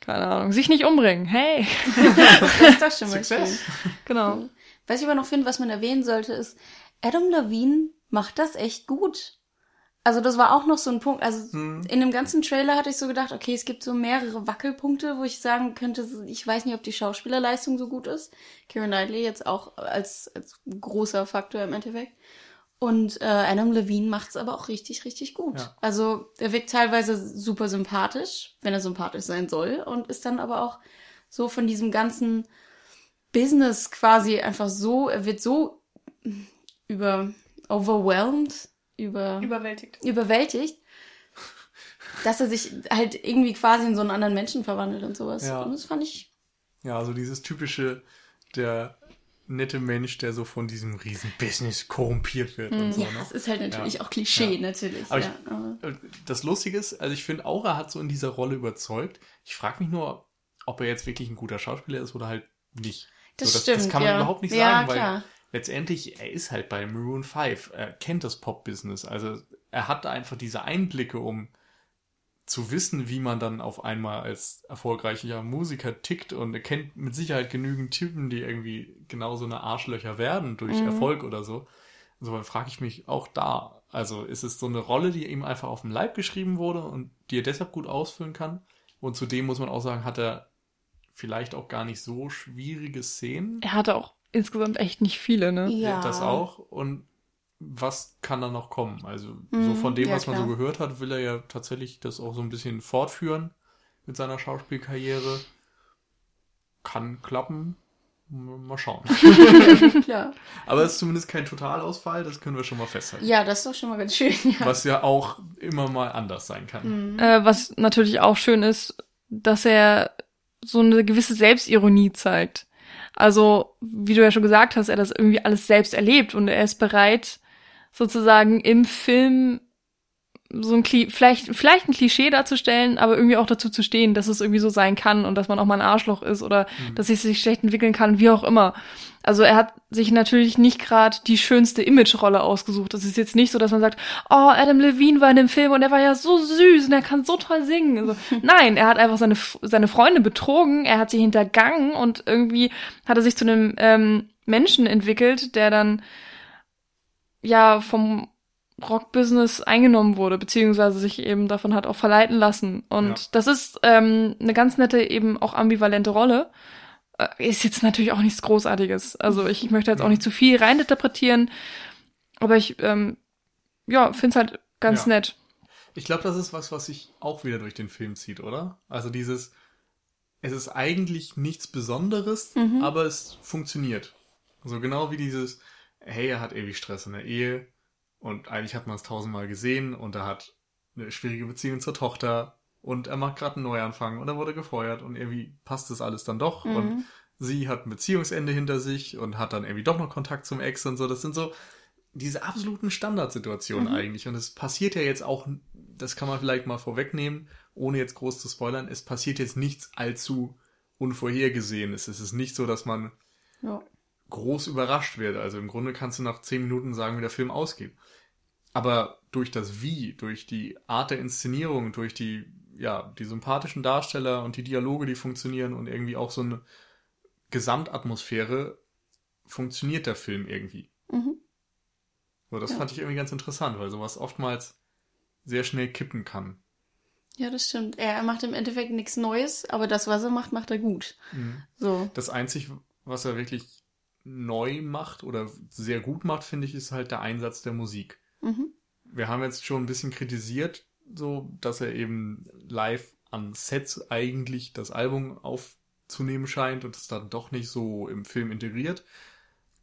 Speaker 1: keine Ahnung, sich nicht umbringen. Hey.
Speaker 3: das ist doch schon mal
Speaker 2: Success.
Speaker 3: schön.
Speaker 1: genau.
Speaker 3: Was ich aber noch finde, was man erwähnen sollte, ist, Adam Levine macht das echt gut. Also das war auch noch so ein Punkt, also
Speaker 2: Hm.
Speaker 3: in dem ganzen Trailer hatte ich so gedacht, okay, es gibt so mehrere Wackelpunkte, wo ich sagen könnte, ich weiß nicht, ob die Schauspielerleistung so gut ist. Keira Knightley jetzt auch als, als großer Faktor im Endeffekt. Und äh, Adam Levine macht es aber auch richtig, richtig gut.
Speaker 2: Ja.
Speaker 3: Also er wirkt teilweise super sympathisch, wenn er sympathisch sein soll, und ist dann aber auch so von diesem ganzen Business quasi einfach so, er wird so über overwhelmed, über
Speaker 1: Überwältigt.
Speaker 3: überwältigt, dass er sich halt irgendwie quasi in so einen anderen Menschen verwandelt und sowas.
Speaker 2: Ja.
Speaker 3: Und das fand ich,
Speaker 2: Ja, also dieses typische, der nette Mensch, der so von diesem riesen Business korrumpiert wird und so.
Speaker 3: ja,
Speaker 2: ne?
Speaker 3: es ist halt natürlich
Speaker 2: Ja.
Speaker 3: auch Klischee,
Speaker 2: Ja.
Speaker 3: natürlich.
Speaker 2: Aber
Speaker 3: ja, aber,
Speaker 2: Das Lustige ist, also ich finde, Aura hat so in dieser Rolle überzeugt. Ich frage mich nur, ob er jetzt wirklich ein guter Schauspieler ist oder halt nicht.
Speaker 3: Das
Speaker 2: so,
Speaker 3: stimmt,
Speaker 2: Das kann man
Speaker 3: ja.
Speaker 2: überhaupt nicht
Speaker 3: Ja,
Speaker 2: sagen, weil
Speaker 3: klar.
Speaker 2: Letztendlich, er ist halt bei Maroon 5. Er kennt das Pop-Business. Also er hat einfach diese Einblicke, um zu wissen, wie man dann auf einmal als erfolgreicher Musiker tickt und er kennt mit Sicherheit genügend Typen, die irgendwie genauso eine Arschlöcher werden durch
Speaker 3: Mhm.
Speaker 2: Erfolg oder so. Insofern frage ich mich auch da, also ist es so eine Rolle, die ihm einfach auf den Leib geschrieben wurde und die er deshalb gut ausfüllen kann? Und zudem muss man auch sagen, hat er vielleicht auch gar nicht so schwierige Szenen.
Speaker 1: Er hatte auch insgesamt echt nicht viele, ne?
Speaker 3: ja.
Speaker 2: Das auch. Und was kann da noch kommen? Also, so
Speaker 3: Mhm,
Speaker 2: von dem,
Speaker 3: ja,
Speaker 2: was man so
Speaker 3: klar.
Speaker 2: gehört hat, will er ja tatsächlich das auch so ein bisschen fortführen mit seiner Schauspielkarriere. Kann klappen. Mal schauen.
Speaker 3: Klar.
Speaker 2: Aber es ist zumindest kein Totalausfall, das können wir schon mal festhalten.
Speaker 3: Ja, das ist doch schon mal ganz schön. Ja.
Speaker 2: Was ja auch immer mal anders sein kann.
Speaker 3: Mhm.
Speaker 1: Äh, was natürlich auch schön ist, dass er so eine gewisse Selbstironie zeigt. Also, wie du ja schon gesagt hast, er das irgendwie alles selbst erlebt und er ist bereit, sozusagen im Film so ein Kli vielleicht, vielleicht ein Klischee darzustellen, aber irgendwie auch dazu zu stehen, dass es irgendwie so sein kann und dass man auch mal ein Arschloch ist oder dass es sich schlecht entwickeln kann, wie auch immer. Also er hat sich natürlich nicht gerade die schönste Image-Rolle ausgesucht. Das ist jetzt nicht so, dass man sagt, oh, Adam Levine war in dem Film und er war ja so süß und er kann so toll singen. Also, nein, er hat einfach seine, seine Freunde betrogen, er hat sie hintergangen und irgendwie hat er sich zu einem ähm, Menschen entwickelt, der dann ja vom Rockbusiness eingenommen wurde, beziehungsweise sich eben davon hat auch verleiten lassen. Und
Speaker 2: Ja.
Speaker 1: das ist ähm, eine ganz nette, eben auch ambivalente Rolle. Äh, Ist jetzt natürlich auch nichts Großartiges. Also ich möchte jetzt auch nicht zu viel reininterpretieren, aber ich, ähm, ja, finde es halt ganz
Speaker 2: Ja.
Speaker 1: nett.
Speaker 2: Ich glaube, das ist was, was sich auch wieder durch den Film zieht, oder? Also dieses, es ist eigentlich nichts Besonderes,
Speaker 3: Mhm.
Speaker 2: aber es funktioniert. So genau wie dieses, hey, er hat ewig Stress in der Ehe und eigentlich hat man es tausendmal gesehen und er hat eine schwierige Beziehung zur Tochter und er macht gerade einen Neuanfang und er wurde gefeuert und irgendwie passt das alles dann doch
Speaker 3: Mhm.
Speaker 2: und sie hat ein Beziehungsende hinter sich und hat dann irgendwie doch noch Kontakt zum Ex und so. Das sind so diese absoluten Standardsituationen
Speaker 3: Mhm.
Speaker 2: eigentlich. Und es passiert ja jetzt auch, das kann man vielleicht mal vorwegnehmen, ohne jetzt groß zu spoilern, es passiert jetzt nichts allzu Unvorhergesehenes. Es ist nicht so, dass man
Speaker 3: Ja.
Speaker 2: groß überrascht wird. Also im Grunde kannst du nach zehn Minuten sagen, wie der Film ausgeht. Aber durch das Wie, durch die Art der Inszenierung, durch die, ja, die sympathischen Darsteller und die Dialoge, die funktionieren und irgendwie auch so eine Gesamtatmosphäre, funktioniert der Film irgendwie.
Speaker 3: Mhm.
Speaker 2: So, das
Speaker 3: Ja.
Speaker 2: fand ich irgendwie ganz interessant, weil sowas oftmals sehr schnell kippen kann.
Speaker 3: Ja, das stimmt. Er macht im Endeffekt nichts Neues, aber das, was er macht, macht er gut. So.
Speaker 2: Das Einzige, was er wirklich neu macht oder sehr gut macht, finde ich, ist halt der Einsatz der Musik.
Speaker 3: Mhm.
Speaker 2: Wir haben jetzt schon ein bisschen kritisiert, so, dass er eben live an Sets eigentlich das Album aufzunehmen scheint und es dann doch nicht so im Film integriert.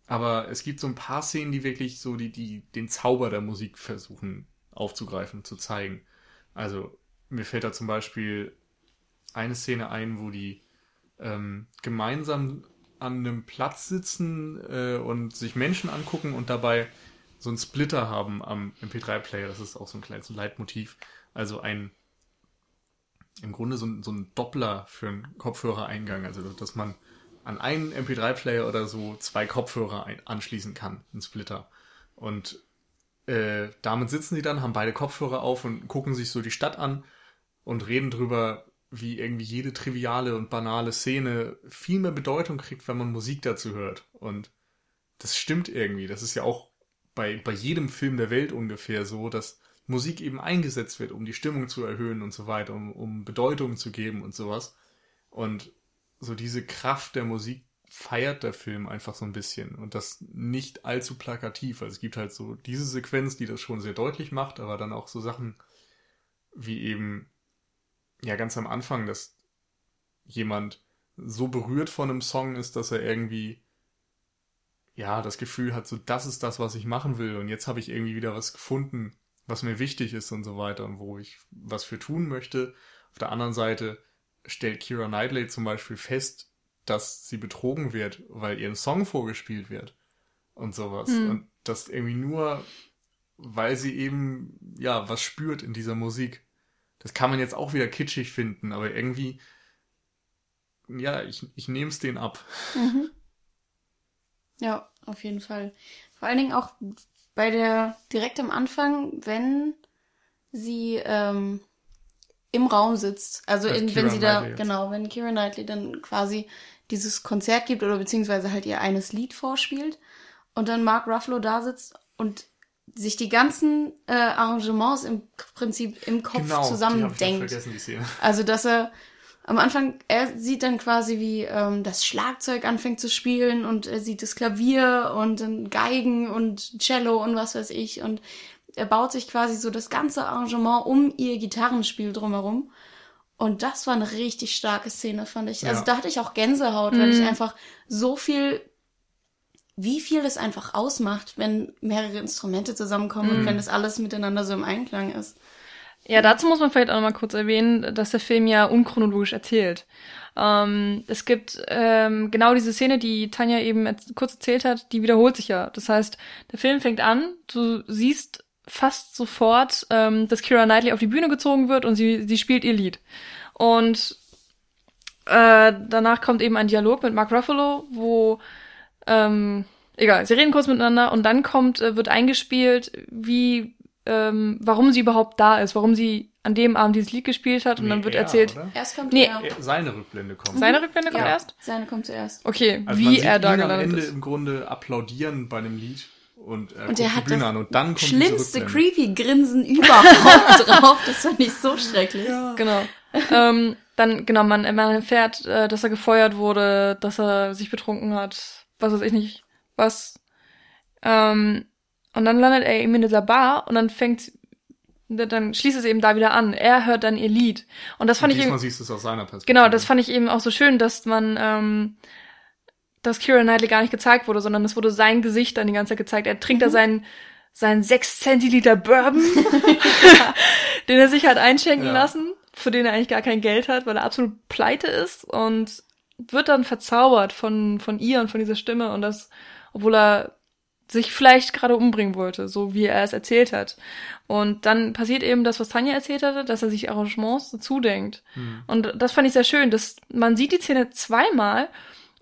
Speaker 2: Aber es gibt so ein paar Szenen, die wirklich so die, die, den Zauber der Musik versuchen aufzugreifen, zu zeigen. Also, mir fällt da zum Beispiel eine Szene ein, wo die ähm, gemeinsam an einem Platz sitzen äh, und sich Menschen angucken und dabei so einen Splitter haben am MP3-Player. Das ist auch so ein kleines Leitmotiv. Also ein im Grunde so, ein- so ein Doppler für einen Kopfhörereingang. Also, dass man an einen MP3-Player oder so zwei Kopfhörer ein, anschließen kann, einen Splitter. Und äh, damit sitzen sie dann, haben beide Kopfhörer auf und gucken sich so die Stadt an und reden drüber, wie irgendwie jede triviale und banale Szene viel mehr Bedeutung kriegt, wenn man Musik dazu hört. Und das stimmt irgendwie. Das ist ja auch bei, bei jedem Film der Welt ungefähr so, dass Musik eben eingesetzt wird, um die Stimmung zu erhöhen und so weiter, um, um Bedeutung zu geben und sowas. Und so diese Kraft der Musik feiert der Film einfach so ein bisschen und das nicht allzu plakativ. Also es gibt halt so diese Sequenz, die das schon sehr deutlich macht, aber dann auch so Sachen wie eben, ja, ganz am Anfang, dass jemand so berührt von einem Song ist, dass er irgendwie, ja, das Gefühl hat, so, das ist das, was ich machen will und jetzt habe ich irgendwie wieder was gefunden, was mir wichtig ist und so weiter und wo ich was für tun möchte. Auf der anderen Seite stellt Kira Knightley zum Beispiel fest, dass sie betrogen wird, weil ihr ein Song vorgespielt wird und sowas.
Speaker 1: Mhm.
Speaker 2: Und das irgendwie nur, weil sie eben, ja, was spürt in dieser Musik. Das kann man jetzt auch wieder kitschig finden, aber irgendwie, ja, ich, ich nehme es denen ab.
Speaker 3: Mhm. Ja, auf jeden Fall. Vor allen Dingen auch bei der, direkt am Anfang, wenn sie ähm, im Raum sitzt, also
Speaker 2: Als
Speaker 3: in, wenn sie da,
Speaker 2: Knightley
Speaker 3: genau, wenn Kira Knightley dann quasi dieses Konzert gibt oder beziehungsweise halt ihr eines Lied vorspielt und dann Mark Ruffalo da sitzt und sich die ganzen äh, Arrangements im Prinzip im Kopf
Speaker 2: Genau,
Speaker 3: zusammendenkt. Also, dass er am Anfang, er sieht dann quasi, wie ähm, das Schlagzeug anfängt zu spielen und er sieht das Klavier und dann Geigen und Cello und was weiß ich und er baut sich quasi so das ganze Arrangement um ihr Gitarrenspiel drumherum. Und das war eine richtig starke Szene, fand ich. Also
Speaker 2: Ja.
Speaker 3: da hatte ich auch Gänsehaut, weil ich
Speaker 1: Mhm.
Speaker 3: einfach so viel, wie viel das einfach ausmacht, wenn mehrere Instrumente zusammenkommen und wenn das alles miteinander so im Einklang ist.
Speaker 1: Ja, dazu muss man vielleicht auch noch mal kurz erwähnen, dass der Film ja unchronologisch erzählt. Ähm, es gibt ähm, genau diese Szene, die Tanja eben erz- kurz erzählt hat, die wiederholt sich ja. Das heißt, der Film fängt an, du siehst fast sofort, ähm, dass Kira Knightley auf die Bühne gezogen wird und sie, sie spielt ihr Lied. Und äh, danach kommt eben ein Dialog mit Mark Ruffalo, wo ähm, egal, sie reden kurz miteinander und dann kommt, äh, wird eingespielt, wie, ähm, warum sie überhaupt da ist, warum sie an dem Abend dieses Lied gespielt hat und dann
Speaker 2: Nee,
Speaker 1: wird
Speaker 2: er,
Speaker 1: erzählt,
Speaker 2: oder?
Speaker 3: Erst kommt
Speaker 1: Nee,
Speaker 3: er.
Speaker 2: Seine Rückblende kommt.
Speaker 1: seine Rückblende kommt
Speaker 3: Ja.
Speaker 1: erst?
Speaker 3: Seine kommt zuerst.
Speaker 1: Okay,
Speaker 2: Also man
Speaker 1: wie
Speaker 2: sieht
Speaker 1: er da
Speaker 2: ihn am
Speaker 1: gelandet
Speaker 2: Ende
Speaker 1: ist.
Speaker 2: im Grunde applaudieren bei einem Lied und er
Speaker 3: Und er
Speaker 2: die
Speaker 3: hat
Speaker 2: Bühne
Speaker 3: das
Speaker 2: an und dann kommt
Speaker 3: schlimmste creepy Grinsen überhaupt drauf. Das fand ich so schrecklich.
Speaker 1: Genau. ähm, dann, genau, man, man erfährt, äh, dass er gefeuert wurde, dass er sich betrunken hat, was weiß ich nicht, was. Ähm, und dann landet er eben in dieser Bar und dann fängt, dann schließt es eben da wieder an. Er hört dann ihr Lied. Und das
Speaker 2: Und
Speaker 1: fand ich
Speaker 2: diesmal
Speaker 1: eben,
Speaker 2: siehst du es aus seiner Perspektive.
Speaker 1: genau, das fand ich eben auch so schön, dass man, ähm, dass Kira Knightley gar nicht gezeigt wurde, sondern es wurde sein Gesicht dann die ganze Zeit gezeigt. Er trinkt da seinen, seinen 6 Zentiliter Bourbon, den er sich hat einschenken
Speaker 2: Ja.
Speaker 1: lassen, für den er eigentlich gar kein Geld hat, weil er absolut pleite ist und wird dann verzaubert von, von ihr und von dieser Stimme und das, obwohl er sich vielleicht gerade umbringen wollte, so wie er es erzählt hat. Und dann passiert eben das, was Tanja erzählt hatte, dass er sich Arrangements dazu denkt.
Speaker 2: Hm.
Speaker 1: Und das fand ich sehr schön, dass man sieht die Szene zweimal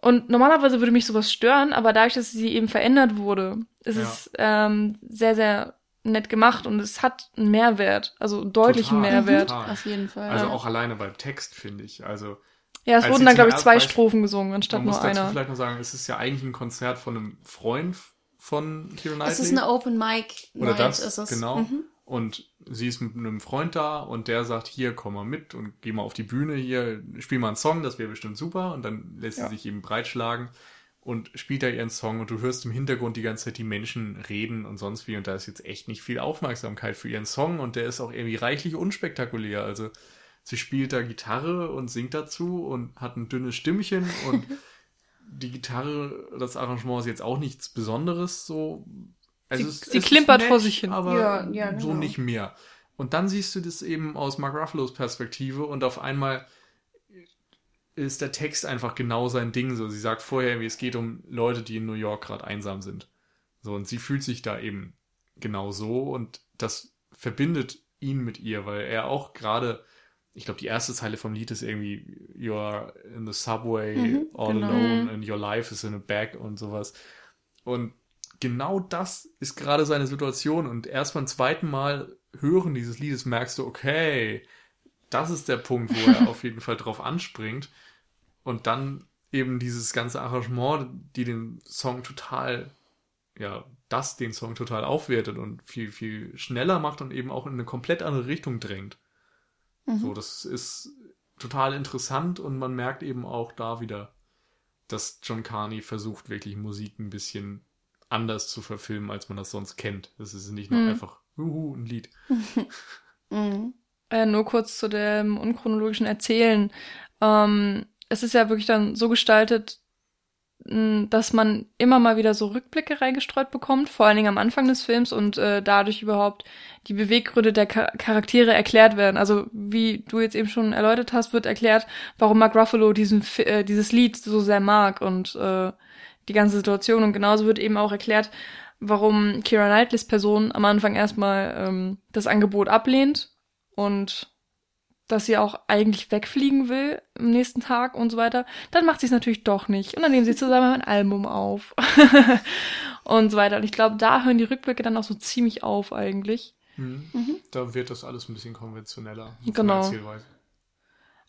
Speaker 1: und normalerweise würde mich sowas stören, aber dadurch, dass sie eben verändert wurde, ist
Speaker 2: Ja.
Speaker 1: es ähm, sehr, sehr nett gemacht und es hat einen Mehrwert, also einen deutlichen
Speaker 2: Total.
Speaker 1: Mehrwert.
Speaker 2: Total.
Speaker 3: Auf jeden Fall.
Speaker 2: Also
Speaker 3: ja.
Speaker 2: auch alleine beim Text, finde ich. Also
Speaker 1: Ja, es wurden dann, glaube ich, zwei
Speaker 2: Beispiel-
Speaker 1: Strophen gesungen, anstatt
Speaker 2: man muss
Speaker 1: nur
Speaker 2: dazu
Speaker 1: einer.
Speaker 2: vielleicht noch sagen, es ist ja eigentlich ein Konzert von einem Freund von Keira Knightley.
Speaker 3: es ist eine Open Mic
Speaker 2: Oder das,
Speaker 3: ist es.
Speaker 2: genau.
Speaker 3: Mhm.
Speaker 2: Und sie ist mit einem Freund da und der sagt, hier, komm mal mit und geh mal auf die Bühne, hier, spiel mal einen Song, das wäre bestimmt super. Und dann lässt
Speaker 1: Ja.
Speaker 2: sie sich eben breitschlagen und spielt da ihren Song und du hörst im Hintergrund die ganze Zeit die Menschen reden und sonst wie und da ist jetzt echt nicht viel Aufmerksamkeit für ihren Song und der ist auch irgendwie reichlich unspektakulär. Also sie spielt da Gitarre und singt dazu und hat ein dünnes Stimmchen und die Gitarre, das Arrangement ist jetzt auch nichts Besonderes so. Also
Speaker 1: Sie-
Speaker 2: es-
Speaker 1: sie
Speaker 2: es ist
Speaker 1: klimpert vor sich hin.
Speaker 2: Aber
Speaker 3: Ja, ja,
Speaker 2: so
Speaker 3: genau.
Speaker 2: nicht mehr. Und dann siehst du das eben aus Mark Ruffalos Perspektive und auf einmal ist der Text einfach genau sein Ding. So, sie sagt vorher, irgendwie, es geht um Leute, die in New York gerade einsam sind. So, und sie fühlt sich da eben genau so und das verbindet ihn mit ihr, weil er auch gerade ich glaube, die erste Zeile vom Lied ist irgendwie You're in the subway,
Speaker 3: Mhm,
Speaker 2: all
Speaker 3: genau.
Speaker 2: alone and your life is in a bag und sowas. Und genau das ist gerade seine Situation. Und erst beim zweiten Mal hören dieses Liedes merkst du, okay, das ist der Punkt, wo er auf jeden Fall drauf anspringt. Und dann eben dieses ganze Arrangement, die den Song total, ja, das den Song total aufwertet und viel, viel schneller macht und eben auch in eine komplett andere Richtung drängt. So, das ist total interessant und man merkt eben auch da wieder, dass John Carney versucht, wirklich Musik ein bisschen anders zu verfilmen, als man das sonst kennt. Das ist nicht nur
Speaker 1: Mhm.
Speaker 2: einfach, uhu, ein Lied.
Speaker 3: Mhm.
Speaker 1: Äh, nur kurz zu dem unchronologischen Erzählen. Ähm, es ist ja wirklich dann so gestaltet, dass man immer mal wieder so Rückblicke reingestreut bekommt, vor allen Dingen am Anfang des Films und äh, dadurch überhaupt die Beweggründe der Char Charaktere erklärt werden. Also wie du jetzt eben schon erläutert hast, wird erklärt, warum Mark Ruffalo diesen, äh, dieses Lied so sehr mag und äh, die ganze Situation. Und genauso wird eben auch erklärt, warum Kira Knightleys Person am Anfang erstmal ähm, das Angebot ablehnt und dass sie auch eigentlich wegfliegen will am nächsten Tag und so weiter. Dann macht sie es natürlich doch nicht. Und dann nehmen sie zusammen ein Album auf. und so weiter. Und ich glaube, da hören die Rückblicke dann auch so ziemlich auf eigentlich.
Speaker 2: Mhm. Da wird das alles ein bisschen konventioneller.
Speaker 1: Genau.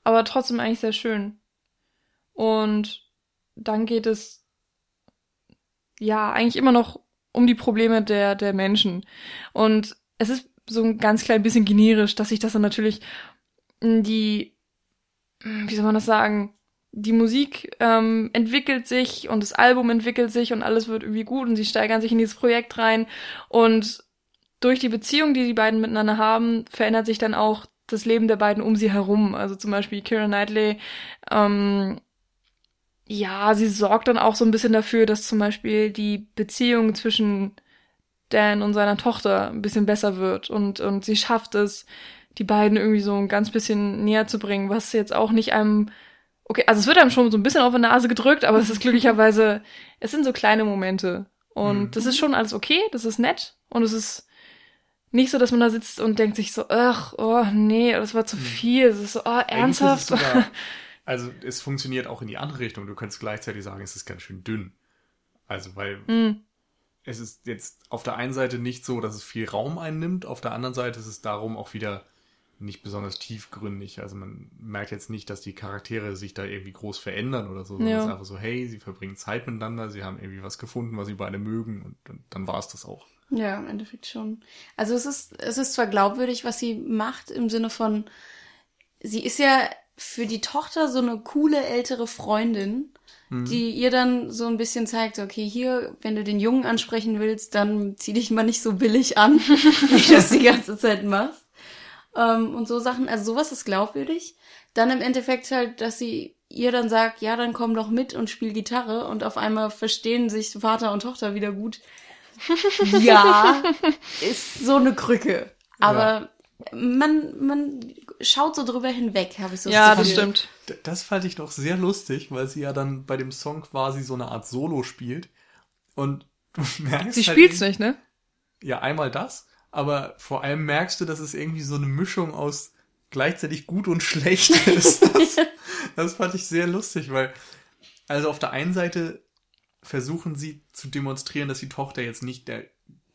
Speaker 1: Aber trotzdem eigentlich sehr schön. Und dann geht es ja eigentlich immer noch um die Probleme der, der Menschen. Und es ist so ein ganz klein bisschen generisch, dass sich das dann natürlich die, mh, wie soll man das sagen, die Musik ähm, entwickelt sich und das Album entwickelt sich und alles wird irgendwie gut und sie steigern sich in dieses Projekt rein und durch die Beziehung, die die beiden miteinander haben, verändert sich dann auch das Leben der beiden um sie herum. Also zum Beispiel Kira Knightley, ähm, ja, sie sorgt dann auch so ein bisschen dafür, dass zum Beispiel die Beziehung zwischen Dan und seiner Tochter ein bisschen besser wird und, und sie schafft es, die beiden irgendwie so ein ganz bisschen näher zu bringen, was jetzt auch nicht einem, okay, also es wird einem schon so ein bisschen auf die Nase gedrückt, aber es ist glücklicherweise, es sind so kleine Momente und
Speaker 2: Mhm.
Speaker 1: das ist schon alles okay, das ist nett und es ist nicht so, dass man da sitzt und denkt sich so, ach, oh nee, das war zu viel, es ist so, oh, ernsthaft.
Speaker 2: Es sogar, also es funktioniert auch in die andere Richtung. Du könntest gleichzeitig sagen, es ist ganz schön dünn. Also, weil
Speaker 1: Hm.
Speaker 2: es ist jetzt auf der einen Seite nicht so, dass es viel Raum einnimmt, auf der anderen Seite ist es darum auch wieder nicht besonders tiefgründig. Also man merkt jetzt nicht, dass die Charaktere sich da irgendwie groß verändern oder so, sondern
Speaker 1: Ja.
Speaker 2: es ist einfach so, hey, sie verbringen Zeit miteinander, sie haben irgendwie was gefunden, was sie beide mögen und, und dann war es das auch.
Speaker 3: Ja, im Endeffekt schon. Also es ist, es ist zwar glaubwürdig, was sie macht, im Sinne von, sie ist ja für die Tochter so eine coole ältere Freundin, die ihr dann so ein bisschen zeigt, okay, hier, wenn du den Jungen ansprechen willst, dann zieh dich mal nicht so billig an, wie du das die ganze Zeit machst. Ähm, und so Sachen, also sowas ist glaubwürdig. Dann im Endeffekt halt, dass sie ihr dann sagt, ja, dann komm doch mit und spiel Gitarre und auf einmal verstehen sich Vater und Tochter wieder gut. Ja, ist so eine Krücke. Aber man, man schaut so drüber hinweg, habe ich so
Speaker 1: ja, das
Speaker 3: Gefühl.
Speaker 1: stimmt.
Speaker 2: Das fand ich doch sehr lustig, weil sie ja dann bei dem Song quasi so eine Art Solo spielt. Und du merkst
Speaker 1: Sie
Speaker 2: halt
Speaker 1: spielt's nicht, ne?
Speaker 2: Ja, einmal das, aber vor allem merkst du, dass es irgendwie so eine Mischung aus gleichzeitig gut und schlecht ist. Das, das fand ich sehr lustig, weil, also auf der einen Seite versuchen sie zu demonstrieren, dass die Tochter jetzt nicht der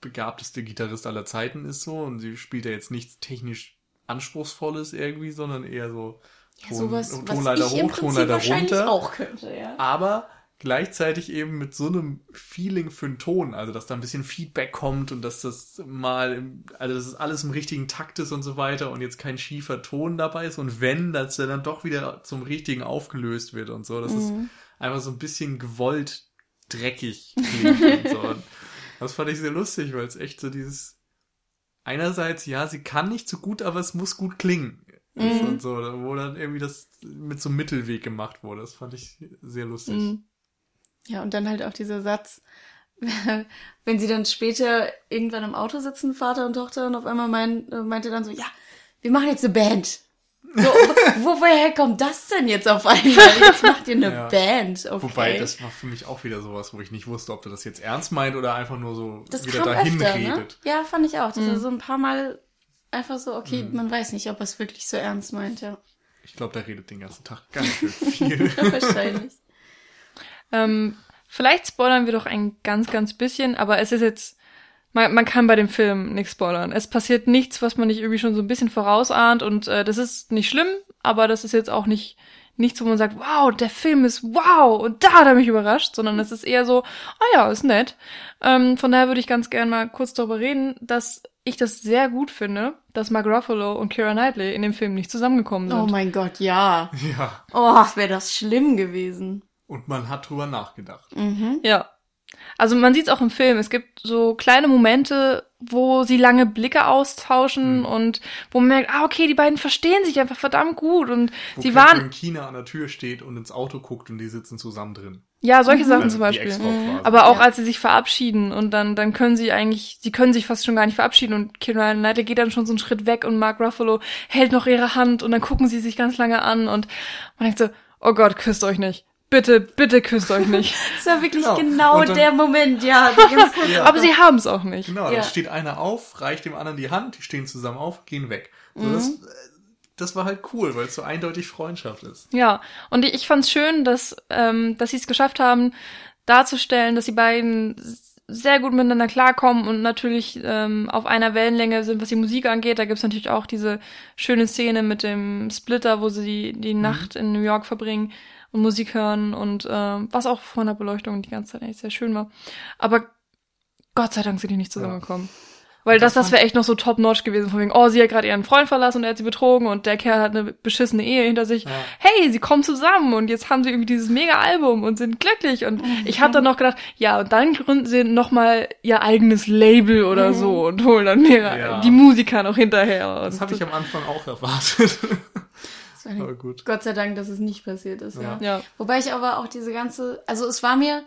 Speaker 2: begabteste Gitarrist aller Zeiten ist so und sie spielt ja jetzt nichts technisch anspruchsvolles irgendwie, sondern eher so
Speaker 3: Ja, sowas, was
Speaker 2: Tonleiter hoch, Tonleiter runter
Speaker 3: auch könnte, ja.
Speaker 2: aber gleichzeitig eben mit so einem Feeling für den Ton, also dass da ein bisschen Feedback kommt und dass das mal, im, also dass es alles im richtigen Takt ist und so weiter und jetzt kein schiefer Ton dabei ist und wenn, dass er dann doch wieder zum richtigen aufgelöst wird und so, dass es einfach so ein bisschen gewollt dreckig klingt und so. Und das fand ich sehr lustig, weil es echt so dieses einerseits, ja, sie kann nicht so gut, aber es muss gut klingen. ist Und so, wo dann irgendwie das mit so einem Mittelweg gemacht wurde. Das fand ich sehr lustig.
Speaker 1: Mhm.
Speaker 3: Ja, und dann halt auch dieser Satz, wenn sie dann später irgendwann im Auto sitzen, Vater und Tochter, und auf einmal mein, äh, meinte dann so, ja, wir machen jetzt eine Band. So, wo, woher kommt das denn jetzt auf einmal? Jetzt macht ihr eine
Speaker 2: Ja.
Speaker 3: Band, okay.
Speaker 2: Wobei, das war für mich auch wieder sowas, wo ich nicht wusste, ob er das jetzt ernst meint oder einfach nur so
Speaker 3: das
Speaker 2: wieder dahin
Speaker 3: öfter,
Speaker 2: redet.
Speaker 3: ne? Ja, fand ich auch. Das
Speaker 1: Mhm.
Speaker 3: war so ein paar Mal einfach so, okay,
Speaker 2: Mhm.
Speaker 3: man weiß nicht, ob er es wirklich so ernst meint, ja.
Speaker 2: Ich glaube, der redet den ganzen Tag ganz schön viel.
Speaker 3: Wahrscheinlich.
Speaker 1: Ähm, vielleicht spoilern wir doch ein ganz, ganz bisschen, aber es ist jetzt, man, man kann bei dem Film nichts spoilern. Es passiert nichts, was man nicht irgendwie schon so ein bisschen vorausahnt und äh, das ist nicht schlimm, aber das ist jetzt auch nicht nichts, wo man sagt, wow, der Film ist wow und da hat er mich überrascht, sondern es ist eher so, ah ja, ist nett. Ähm, von daher würde ich ganz gerne mal kurz darüber reden, dass ich das sehr gut finde, dass Mark Ruffalo und Keira Knightley in dem Film nicht zusammengekommen sind.
Speaker 3: Oh mein Gott, ja.
Speaker 2: ja.
Speaker 3: Oh, wäre das schlimm gewesen.
Speaker 2: Und man hat drüber nachgedacht.
Speaker 3: Mhm.
Speaker 1: Ja. Also man sieht es auch im Film. Es gibt so kleine Momente, wo sie lange Blicke austauschen
Speaker 2: Mhm.
Speaker 1: und wo man merkt, ah, okay, die beiden verstehen sich einfach verdammt gut und
Speaker 2: Wo
Speaker 1: sie
Speaker 2: Catherine
Speaker 1: waren,
Speaker 2: Keener an der Tür steht und ins Auto guckt und die sitzen zusammen drin.
Speaker 1: ja, solche Sachen
Speaker 2: Also
Speaker 1: zum Beispiel. Aber auch
Speaker 3: Ja.
Speaker 1: als sie sich verabschieden und dann, dann können sie eigentlich, sie können sich fast schon gar nicht verabschieden und Kira Knightley geht dann schon so einen Schritt weg und Mark Ruffalo hält noch ihre Hand und dann gucken sie sich ganz lange an und man denkt so, oh Gott, küsst euch nicht. Bitte, bitte küsst euch nicht.
Speaker 3: Das war wirklich
Speaker 2: Genau.
Speaker 3: genau,
Speaker 2: dann-
Speaker 3: der Moment, ja.
Speaker 2: Ja.
Speaker 1: Aber sie haben es auch nicht.
Speaker 2: Genau,
Speaker 3: Ja.
Speaker 2: dann steht einer auf, reicht dem anderen die Hand, die stehen zusammen auf, gehen weg. So,
Speaker 3: Mhm.
Speaker 2: das, äh, das war halt cool, weil es so eindeutig Freundschaft ist.
Speaker 1: Ja, und ich, ich fand's schön, dass, ähm, dass sie es geschafft haben, darzustellen, dass die beiden sehr gut miteinander klarkommen und natürlich ähm, auf einer Wellenlänge sind, was die Musik angeht. Da gibt's natürlich auch diese schöne Szene mit dem Splitter, wo sie die, die Nacht in New York verbringen und Musik hören und ähm, was auch von der Beleuchtung die ganze Zeit eigentlich sehr schön war. Aber Gott sei Dank sind die nicht zusammengekommen. Weil das, das wäre echt noch so top-notch gewesen, von wegen, oh, sie hat gerade ihren Freund verlassen und er hat sie betrogen und der Kerl hat eine beschissene Ehe hinter sich.
Speaker 2: Ja.
Speaker 1: Hey, sie kommen zusammen und jetzt haben sie irgendwie dieses Mega-Album und sind glücklich. Und ich habe dann noch gedacht, ja, und dann gründen sie nochmal ihr eigenes Label oder so und holen dann mehrere,
Speaker 2: Ja.
Speaker 1: die Musiker noch hinterher.
Speaker 2: Das habe ich am Anfang auch erwartet. Aber gut.
Speaker 3: Gott sei Dank, dass es nicht passiert ist, ja.
Speaker 2: Ja.
Speaker 3: Wobei ich aber auch diese ganze, also es war mir,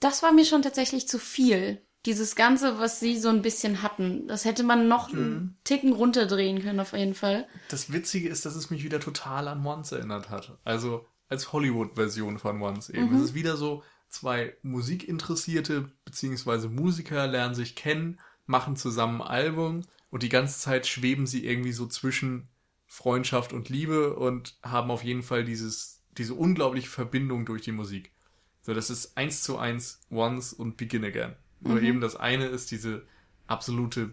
Speaker 3: das war mir schon tatsächlich zu viel. Dieses Ganze, was sie so ein bisschen hatten, das hätte man noch einen Ticken runterdrehen können, auf jeden Fall.
Speaker 2: Das Witzige ist, dass es mich wieder total an Once erinnert hat. Also als Hollywood-Version von Once eben. Es ist wieder so, zwei Musikinteressierte beziehungsweise Musiker lernen sich kennen, machen zusammen ein Album und die ganze Zeit schweben sie irgendwie so zwischen Freundschaft und Liebe und haben auf jeden Fall dieses, diese unglaubliche Verbindung durch die Musik. So, das ist eins zu eins Once und Begin Again. Nur eben das eine ist diese absolute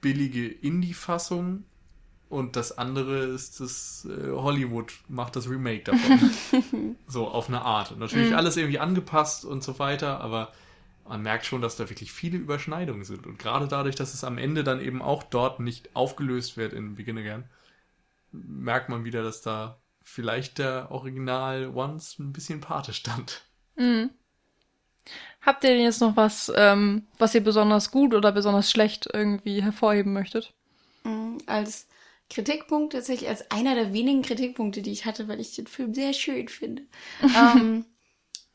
Speaker 2: billige Indie-Fassung und das andere ist das äh, Hollywood macht das Remake davon. so auf eine Art. Und natürlich alles irgendwie angepasst und so weiter, aber man merkt schon, dass da wirklich viele Überschneidungen sind. Und gerade dadurch, dass es am Ende dann eben auch dort nicht aufgelöst wird in Begin Again, merkt man wieder, dass da vielleicht der Original Once ein bisschen Pate stand.
Speaker 1: Mhm. Habt ihr denn jetzt noch was, ähm, was ihr besonders gut oder besonders schlecht irgendwie hervorheben möchtet?
Speaker 3: Mhm, Als Kritikpunkt, tatsächlich als einer der wenigen Kritikpunkte, die ich hatte, weil ich den Film sehr schön finde, ähm,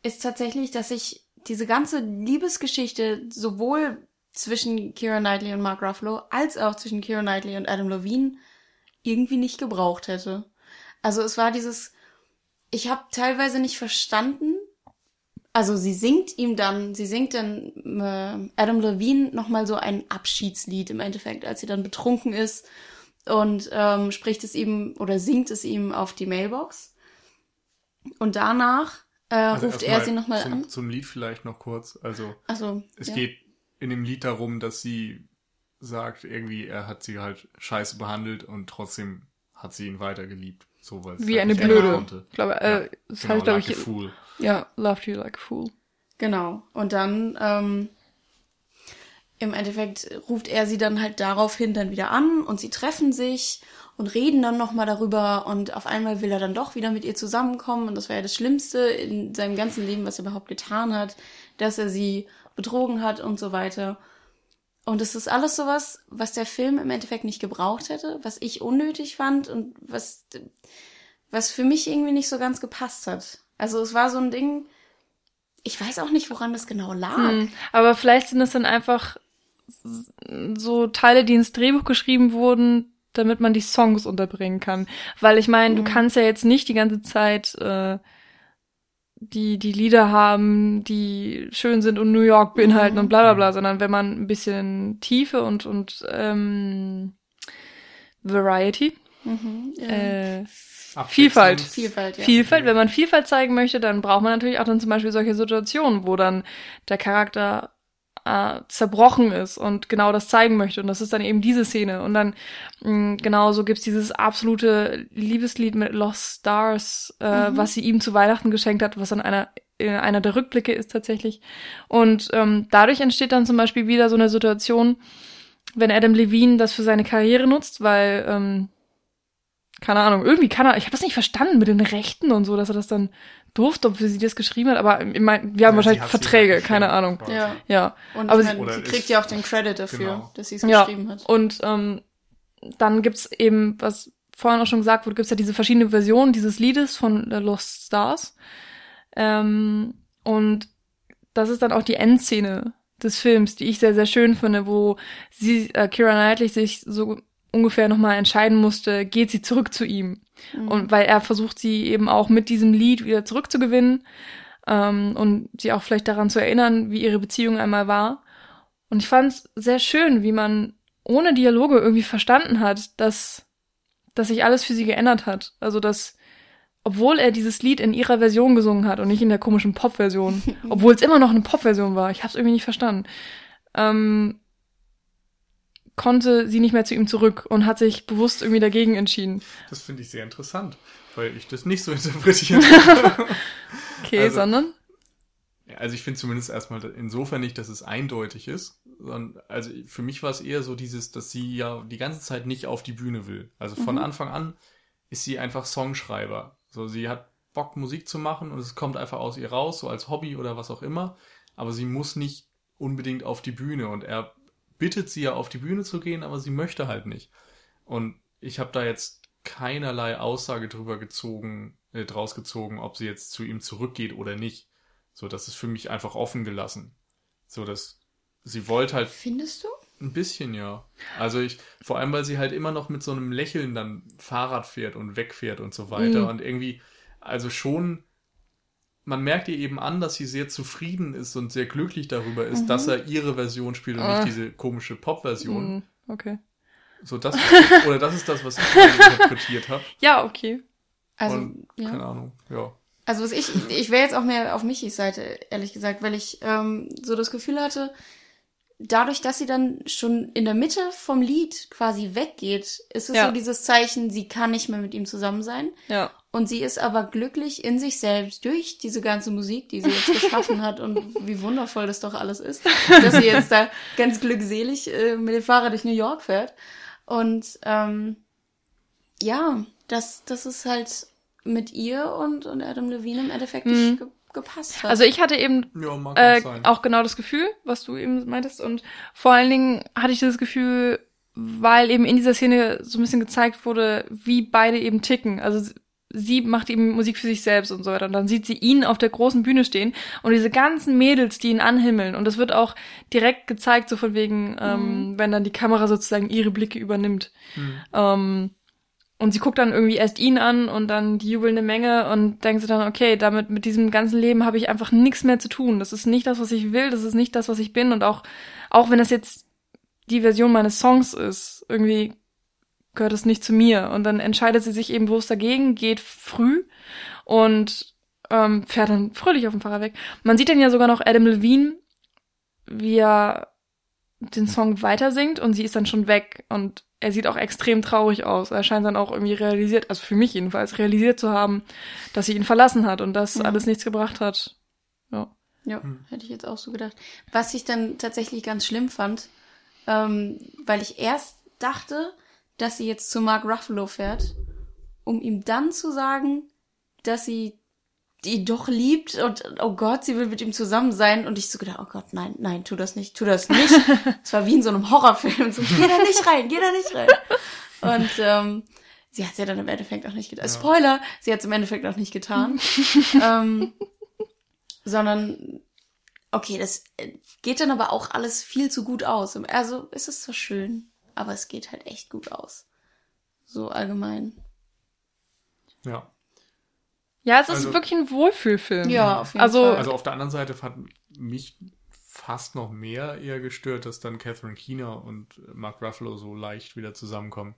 Speaker 3: ist tatsächlich, dass ich diese ganze Liebesgeschichte sowohl zwischen Keira Knightley und Mark Ruffalo als auch zwischen Keira Knightley und Adam Levine irgendwie nicht gebraucht hätte. Also es war dieses, ich habe teilweise nicht verstanden. Also sie singt ihm dann, sie singt dann äh, Adam Levine nochmal so ein Abschiedslied im Endeffekt, als sie dann betrunken ist und ähm, spricht es ihm oder singt es ihm auf die Mailbox. Und danach äh,
Speaker 2: Also
Speaker 3: ruft er sie nochmal
Speaker 2: zum,
Speaker 3: an.
Speaker 2: Zum Lied vielleicht noch kurz. Also
Speaker 3: Also
Speaker 2: es
Speaker 3: ja.
Speaker 2: geht in dem Lied darum, dass sie sagt, irgendwie, er hat sie halt scheiße behandelt und trotzdem hat sie ihn weiter geliebt. So, weil
Speaker 1: Wie
Speaker 2: halt
Speaker 1: eine Blöde.
Speaker 2: konnte.
Speaker 1: Ich glaube, äh, das
Speaker 2: Genau,
Speaker 1: heißt, glaube
Speaker 2: like
Speaker 1: ich,
Speaker 2: a fool.
Speaker 1: ja, loved you like a fool.
Speaker 3: Genau. Und dann ähm, im Endeffekt ruft er sie dann halt daraufhin dann wieder an und sie treffen sich und reden dann nochmal darüber und auf einmal will er dann doch wieder mit ihr zusammenkommen und das war ja das Schlimmste in seinem ganzen Leben, was er überhaupt getan hat, dass er sie betrogen hat und so weiter. Und es ist alles sowas, was der Film im Endeffekt nicht gebraucht hätte, was ich unnötig fand und was, was für mich irgendwie nicht so ganz gepasst hat. Also es war so ein Ding, ich weiß auch nicht, woran das genau lag.
Speaker 1: Hm, aber vielleicht sind es dann einfach so Teile, die ins Drehbuch geschrieben wurden, damit man die Songs unterbringen kann. Weil ich meine, du
Speaker 3: Mhm.
Speaker 1: kannst ja jetzt nicht die ganze Zeit äh, die, die Lieder haben, die schön sind und New York beinhalten
Speaker 3: Mhm.
Speaker 1: und bla bla bla, sondern wenn man ein bisschen Tiefe und, und ähm, Variety.
Speaker 3: Mhm, ja.
Speaker 1: Äh. Vielfalt.
Speaker 3: Vielfalt, ja.
Speaker 1: Vielfalt, wenn man Vielfalt zeigen möchte, dann braucht man natürlich auch dann zum Beispiel solche Situationen, wo dann der Charakter äh, zerbrochen ist und genau das zeigen möchte. Und das ist dann eben diese Szene. Und dann mh, genauso gibt's dieses absolute Liebeslied mit Lost Stars, äh,
Speaker 3: Mhm.
Speaker 1: was sie ihm zu Weihnachten geschenkt hat, was dann einer äh, einer der Rückblicke ist tatsächlich. Und ähm, dadurch entsteht dann zum Beispiel wieder so eine Situation, wenn Adam Levine das für seine Karriere nutzt, weil ähm, keine Ahnung, irgendwie kann er, ich habe das nicht verstanden mit den Rechten und so, dass er das dann durfte, ob sie das geschrieben hat, aber ich mein, wir haben
Speaker 2: Ja,
Speaker 1: wahrscheinlich Verträge, keine Ahnung.
Speaker 3: Ja.
Speaker 1: Ja,
Speaker 3: Und
Speaker 1: Aber
Speaker 3: ich
Speaker 1: sie-
Speaker 3: kriegt ja auch den Credit dafür,
Speaker 2: Genau.
Speaker 3: dass sie es
Speaker 1: ja.
Speaker 3: geschrieben hat.
Speaker 1: Und ähm, dann gibt's eben, was vorhin auch schon gesagt wurde, gibt's ja diese verschiedenen Versionen dieses Liedes von The Lost Stars. Ähm, und das ist dann auch die Endszene des Films, die ich sehr, sehr schön finde, wo sie, äh, Kira Knightley sich so ungefähr nochmal entscheiden musste, geht sie zurück zu ihm.
Speaker 3: Mhm.
Speaker 1: Und weil er versucht, sie eben auch mit diesem Lied wieder zurückzugewinnen ähm, und sie auch vielleicht daran zu erinnern, wie ihre Beziehung einmal war. Und ich fand es sehr schön, wie man ohne Dialoge irgendwie verstanden hat, dass, dass sich alles für sie geändert hat. Also dass, obwohl er dieses Lied in ihrer Version gesungen hat und nicht in der komischen Pop-Version, obwohl es immer noch eine Pop-Version war, ich habe es irgendwie nicht verstanden, ähm, konnte sie nicht mehr zu ihm zurück und hat sich bewusst irgendwie dagegen entschieden.
Speaker 2: Das finde ich sehr interessant, weil ich das nicht so interpretiert habe.
Speaker 1: Okay,
Speaker 2: Also-
Speaker 1: sondern?
Speaker 2: Also ich finde zumindest erstmal insofern nicht, dass es eindeutig ist. Sondern, also für mich war es eher so dieses, dass sie ja die ganze Zeit nicht auf die Bühne will. Also von
Speaker 3: Mhm.
Speaker 2: Anfang an ist sie einfach Songschreiber. So, sie hat Bock, Musik zu machen und es kommt einfach aus ihr raus, so als Hobby oder was auch immer. Aber sie muss nicht unbedingt auf die Bühne und er bittet sie ja auf die Bühne zu gehen, aber sie möchte halt nicht. Und ich habe da jetzt keinerlei Aussage drüber gezogen, äh, draus gezogen, ob sie jetzt zu ihm zurückgeht oder nicht. So, das ist für mich einfach offen gelassen. So, dass sie wollte halt
Speaker 3: Findest du?
Speaker 2: ein bisschen, ja. Also ich, vor allem, weil sie halt immer noch mit so einem Lächeln dann Fahrrad fährt und wegfährt und so weiter.
Speaker 1: Mhm.
Speaker 2: Und irgendwie, also schon, man merkt ihr eben an, dass sie sehr zufrieden ist und sehr glücklich darüber ist,
Speaker 3: Mhm.
Speaker 2: dass er ihre Version spielt und
Speaker 1: Ah.
Speaker 2: nicht diese komische Pop-Version.
Speaker 1: Hm, okay.
Speaker 2: So, das, oder das ist das, was ich interpretiert habe.
Speaker 1: Ja, okay.
Speaker 3: Also,
Speaker 2: und, keine
Speaker 3: ja.
Speaker 2: Ahnung, ja.
Speaker 3: Also was ich, ich wäre jetzt auch mehr auf Michis Seite, ehrlich gesagt, weil ich ähm, so das Gefühl hatte, dadurch, dass sie dann schon in der Mitte vom Lied quasi weggeht, ist es
Speaker 1: Ja.
Speaker 3: so dieses Zeichen, sie kann nicht mehr mit ihm zusammen sein.
Speaker 1: Ja.
Speaker 3: Und sie ist aber glücklich in sich selbst durch diese ganze Musik, die sie jetzt geschaffen hat und wie wundervoll das doch alles ist, dass sie jetzt da ganz glückselig äh, mit dem Fahrrad durch New York fährt. Und ähm, ja, das, das ist halt mit ihr und, und Adam Levine im Endeffekt
Speaker 1: Mhm.
Speaker 3: nicht ge gepasst hat.
Speaker 1: Also ich hatte eben
Speaker 2: Ja,
Speaker 1: äh,
Speaker 2: auch
Speaker 1: genau das Gefühl, was du eben meintest. Und vor allen Dingen hatte ich das Gefühl, weil eben in dieser Szene so ein bisschen gezeigt wurde, wie beide eben ticken. Also sie macht eben Musik für sich selbst und so weiter. Und dann sieht sie ihn auf der großen Bühne stehen und diese ganzen Mädels, die ihn anhimmeln. Und das wird auch direkt gezeigt, so von wegen, ähm, wenn dann die Kamera sozusagen ihre Blicke übernimmt.
Speaker 2: Hm.
Speaker 1: Ähm, und sie guckt dann irgendwie erst ihn an und dann die jubelnde Menge und denkt sich dann, okay, damit mit diesem ganzen Leben habe ich einfach nichts mehr zu tun. Das ist nicht das, was ich will, das ist nicht das, was ich bin. Und auch, auch wenn das jetzt die Version meines Songs ist, irgendwie gehört es nicht zu mir. Und dann entscheidet sie sich eben bewusst dagegen, geht früh und ähm, fährt dann fröhlich auf dem Fahrrad weg. Man sieht dann ja sogar noch Adam Levine, wie er den Song weiter singt und sie ist dann schon weg und er sieht auch extrem traurig aus. Er scheint dann auch irgendwie realisiert, also für mich jedenfalls, realisiert zu haben, dass sie ihn verlassen hat und dass
Speaker 3: Ja.
Speaker 1: alles nichts gebracht hat. Ja.
Speaker 3: Ja,
Speaker 2: Hm.
Speaker 3: hätte ich jetzt auch so gedacht. Was ich dann tatsächlich ganz schlimm fand, ähm, weil ich erst dachte, dass sie jetzt zu Mark Ruffalo fährt, um ihm dann zu sagen, dass sie die doch liebt und oh Gott, sie will mit ihm zusammen sein und ich so gedacht, oh Gott, nein, nein, tu das nicht, tu das nicht. Es war wie in so einem Horrorfilm, so geh da nicht rein, geh da nicht rein. Und ähm, sie hat es ja dann im Endeffekt auch nicht getan.
Speaker 2: Ja.
Speaker 3: Spoiler, sie hat es im Endeffekt auch nicht getan. ähm, sondern okay, das äh, geht dann aber auch alles viel zu gut aus. Also es ist zwar schön, aber es geht halt echt gut aus. So allgemein.
Speaker 2: Ja.
Speaker 1: Ja, es ist
Speaker 2: Also-
Speaker 1: wirklich ein Wohlfühlfilm.
Speaker 3: Ja, auf jeden
Speaker 1: Also-
Speaker 3: Fall.
Speaker 2: Also auf der anderen Seite hat mich fast noch mehr eher gestört, dass dann Catherine Keener und Mark Ruffalo so leicht wieder zusammenkommen.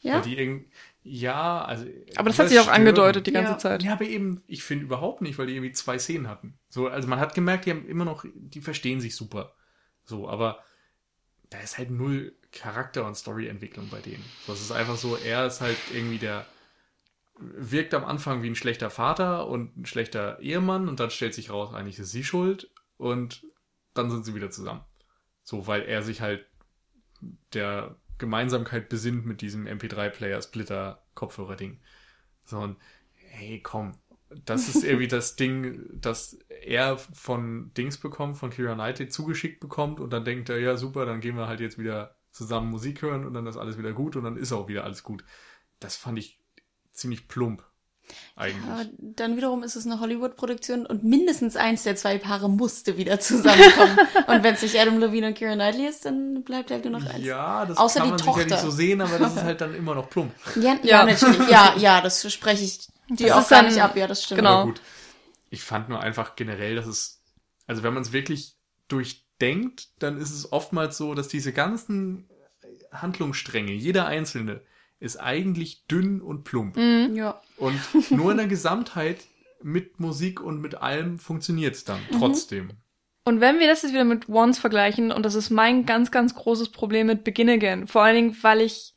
Speaker 3: Ja?
Speaker 2: Weil die irgend, ja, also.
Speaker 1: Aber das hat sich auch
Speaker 2: stört
Speaker 1: angedeutet die ganze
Speaker 3: Ja.
Speaker 1: Zeit.
Speaker 2: Ja, aber eben, ich finde überhaupt nicht, weil die irgendwie zwei Szenen hatten. So, also man hat gemerkt, die haben immer noch, die verstehen sich super. So, aber da ist halt null Charakter- und Storyentwicklung bei denen. Es ist einfach so, er ist halt irgendwie der, wirkt am Anfang wie ein schlechter Vater und ein schlechter Ehemann und dann stellt sich raus, eigentlich ist sie schuld und dann sind sie wieder zusammen. So, weil er sich halt der Gemeinsamkeit besinnt mit diesem MP3-Player Splitter Kopfhörer-Ding. So, und hey, komm, das ist irgendwie das Ding, das er von Dings bekommt, von Kira Knightley zugeschickt bekommt und dann denkt er, ja super, dann gehen wir halt jetzt wieder zusammen Musik hören und dann ist alles wieder gut und dann ist auch wieder alles gut. Das fand ich ziemlich plump. Eigentlich.
Speaker 3: Aber dann wiederum ist es eine Hollywood-Produktion und mindestens eins der zwei Paare musste wieder zusammenkommen. und wenn es nicht Adam Levine und Kira Knightley ist, dann bleibt halt nur noch eins.
Speaker 2: Ja, das
Speaker 3: Außer
Speaker 2: kann
Speaker 3: die
Speaker 2: man
Speaker 3: Tochter.
Speaker 2: sicherlich so sehen, aber das ist halt dann immer noch plump.
Speaker 3: Ja, ja,
Speaker 1: Ja.
Speaker 3: natürlich. Ja, ja, das spreche ich dir
Speaker 1: Das
Speaker 3: auch
Speaker 1: ist
Speaker 3: gar
Speaker 1: dann-
Speaker 3: nicht ab. Ja, das stimmt.
Speaker 1: Genau.
Speaker 2: Ich fand nur einfach generell, dass es, also wenn man es wirklich durchdenkt, dann ist es oftmals so, dass diese ganzen Handlungsstränge, jeder einzelne, ist eigentlich dünn und plump.
Speaker 1: Mhm.
Speaker 3: Ja.
Speaker 2: Und nur in der Gesamtheit mit Musik und mit allem funktioniert es dann trotzdem.
Speaker 1: Und wenn wir das jetzt wieder mit Once vergleichen, und das ist mein ganz, ganz großes Problem mit Begin Again, vor allen Dingen, weil ich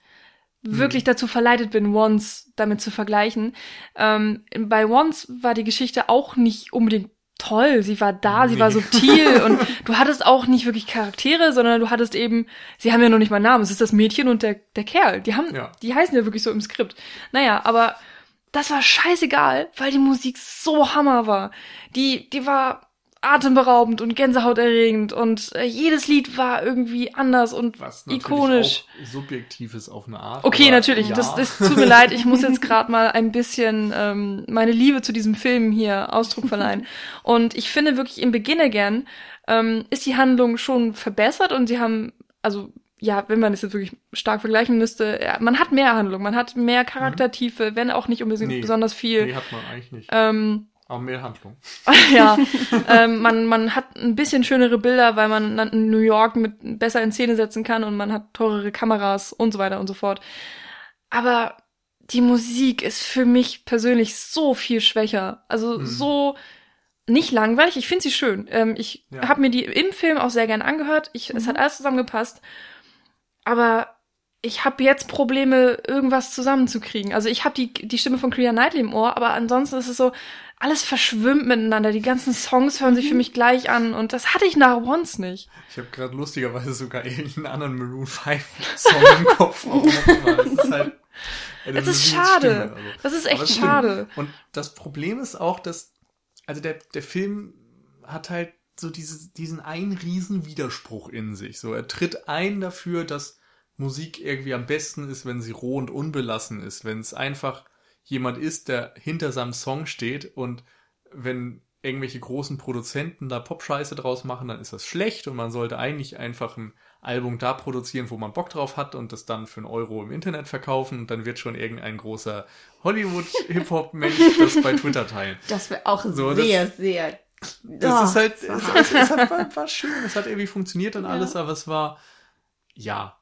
Speaker 1: wirklich dazu verleitet bin, Once damit zu vergleichen. Ähm, bei Once war die Geschichte auch nicht unbedingt toll. Sie war da, sie
Speaker 2: Nee.
Speaker 1: war subtil und du hattest auch nicht wirklich Charaktere, sondern du hattest eben, sie haben ja noch nicht mal einen Namen. Es ist das Mädchen und der, der Kerl. Die haben,
Speaker 2: Ja.
Speaker 1: die heißen ja wirklich so im Skript. Naja, aber das war scheißegal, weil die Musik so Hammer war. Die, die war atemberaubend und gänsehauterregend und äh, jedes Lied war irgendwie anders und
Speaker 2: Was
Speaker 1: ikonisch.
Speaker 2: subjektiv ist auf eine Art.
Speaker 1: Okay, natürlich.
Speaker 2: ja.
Speaker 1: Das, das tut mir leid. Ich muss jetzt gerade mal ein bisschen ähm, meine Liebe zu diesem Film hier Ausdruck verleihen. Und ich finde wirklich im Beginn Again ähm, ist die Handlung schon verbessert und sie haben, also ja, wenn man das jetzt wirklich stark vergleichen müsste, ja, man hat mehr Handlung, man hat mehr Charaktertiefe, wenn auch nicht unbedingt
Speaker 2: Nee.
Speaker 1: besonders viel.
Speaker 2: Nee, hat man eigentlich nicht.
Speaker 1: Ähm,
Speaker 2: Aber mehr Handlung.
Speaker 1: ja, ähm, man, man hat ein bisschen schönere Bilder, weil man dann New York mit besser in Szene setzen kann und man hat teurere Kameras und so weiter und so fort. Aber die Musik ist für mich persönlich so viel schwächer. Also
Speaker 2: Mhm.
Speaker 1: so nicht langweilig. Ich finde sie schön. Ähm, ich
Speaker 2: Ja.
Speaker 1: habe mir die im Film auch sehr gern angehört. Ich, Es hat alles zusammengepasst. Aber ich habe jetzt Probleme, irgendwas zusammenzukriegen. Also ich habe die, die Stimme von Clea Knightley im Ohr, aber ansonsten ist es so, alles verschwimmt miteinander. Die ganzen Songs hören sich für mich gleich an und das hatte ich nach Once nicht.
Speaker 2: Ich habe gerade lustigerweise sogar irgendeinen anderen Maroon 5 Song im Kopf. Immer. Es ist halt.
Speaker 1: Es ist schade.
Speaker 2: Also.
Speaker 1: Das ist echt
Speaker 2: stimmt.
Speaker 1: schade.
Speaker 2: Und das Problem ist auch, dass, also der, der Film hat halt so diese, diesen einen riesen Widerspruch in sich. So, er tritt ein dafür, dass Musik irgendwie am besten ist, wenn sie roh und unbelassen ist, wenn es einfach jemand ist, der hinter seinem Song steht und wenn irgendwelche großen Produzenten da Pop-Scheiße draus machen, dann ist das schlecht und man sollte eigentlich einfach ein Album da produzieren, wo man Bock drauf hat und das dann für einen Euro im Internet verkaufen und dann wird schon irgendein großer Hollywood-Hip-Hop-Mensch das bei Twitter teilen.
Speaker 3: Das wäre auch
Speaker 2: So, das-
Speaker 3: sehr, sehr.
Speaker 2: Das
Speaker 3: Oh,
Speaker 2: ist halt,
Speaker 3: das
Speaker 2: es,
Speaker 3: war
Speaker 2: es, es hat, war, schön, es hat irgendwie funktioniert und
Speaker 3: Ja.
Speaker 2: alles, aber es war, ja,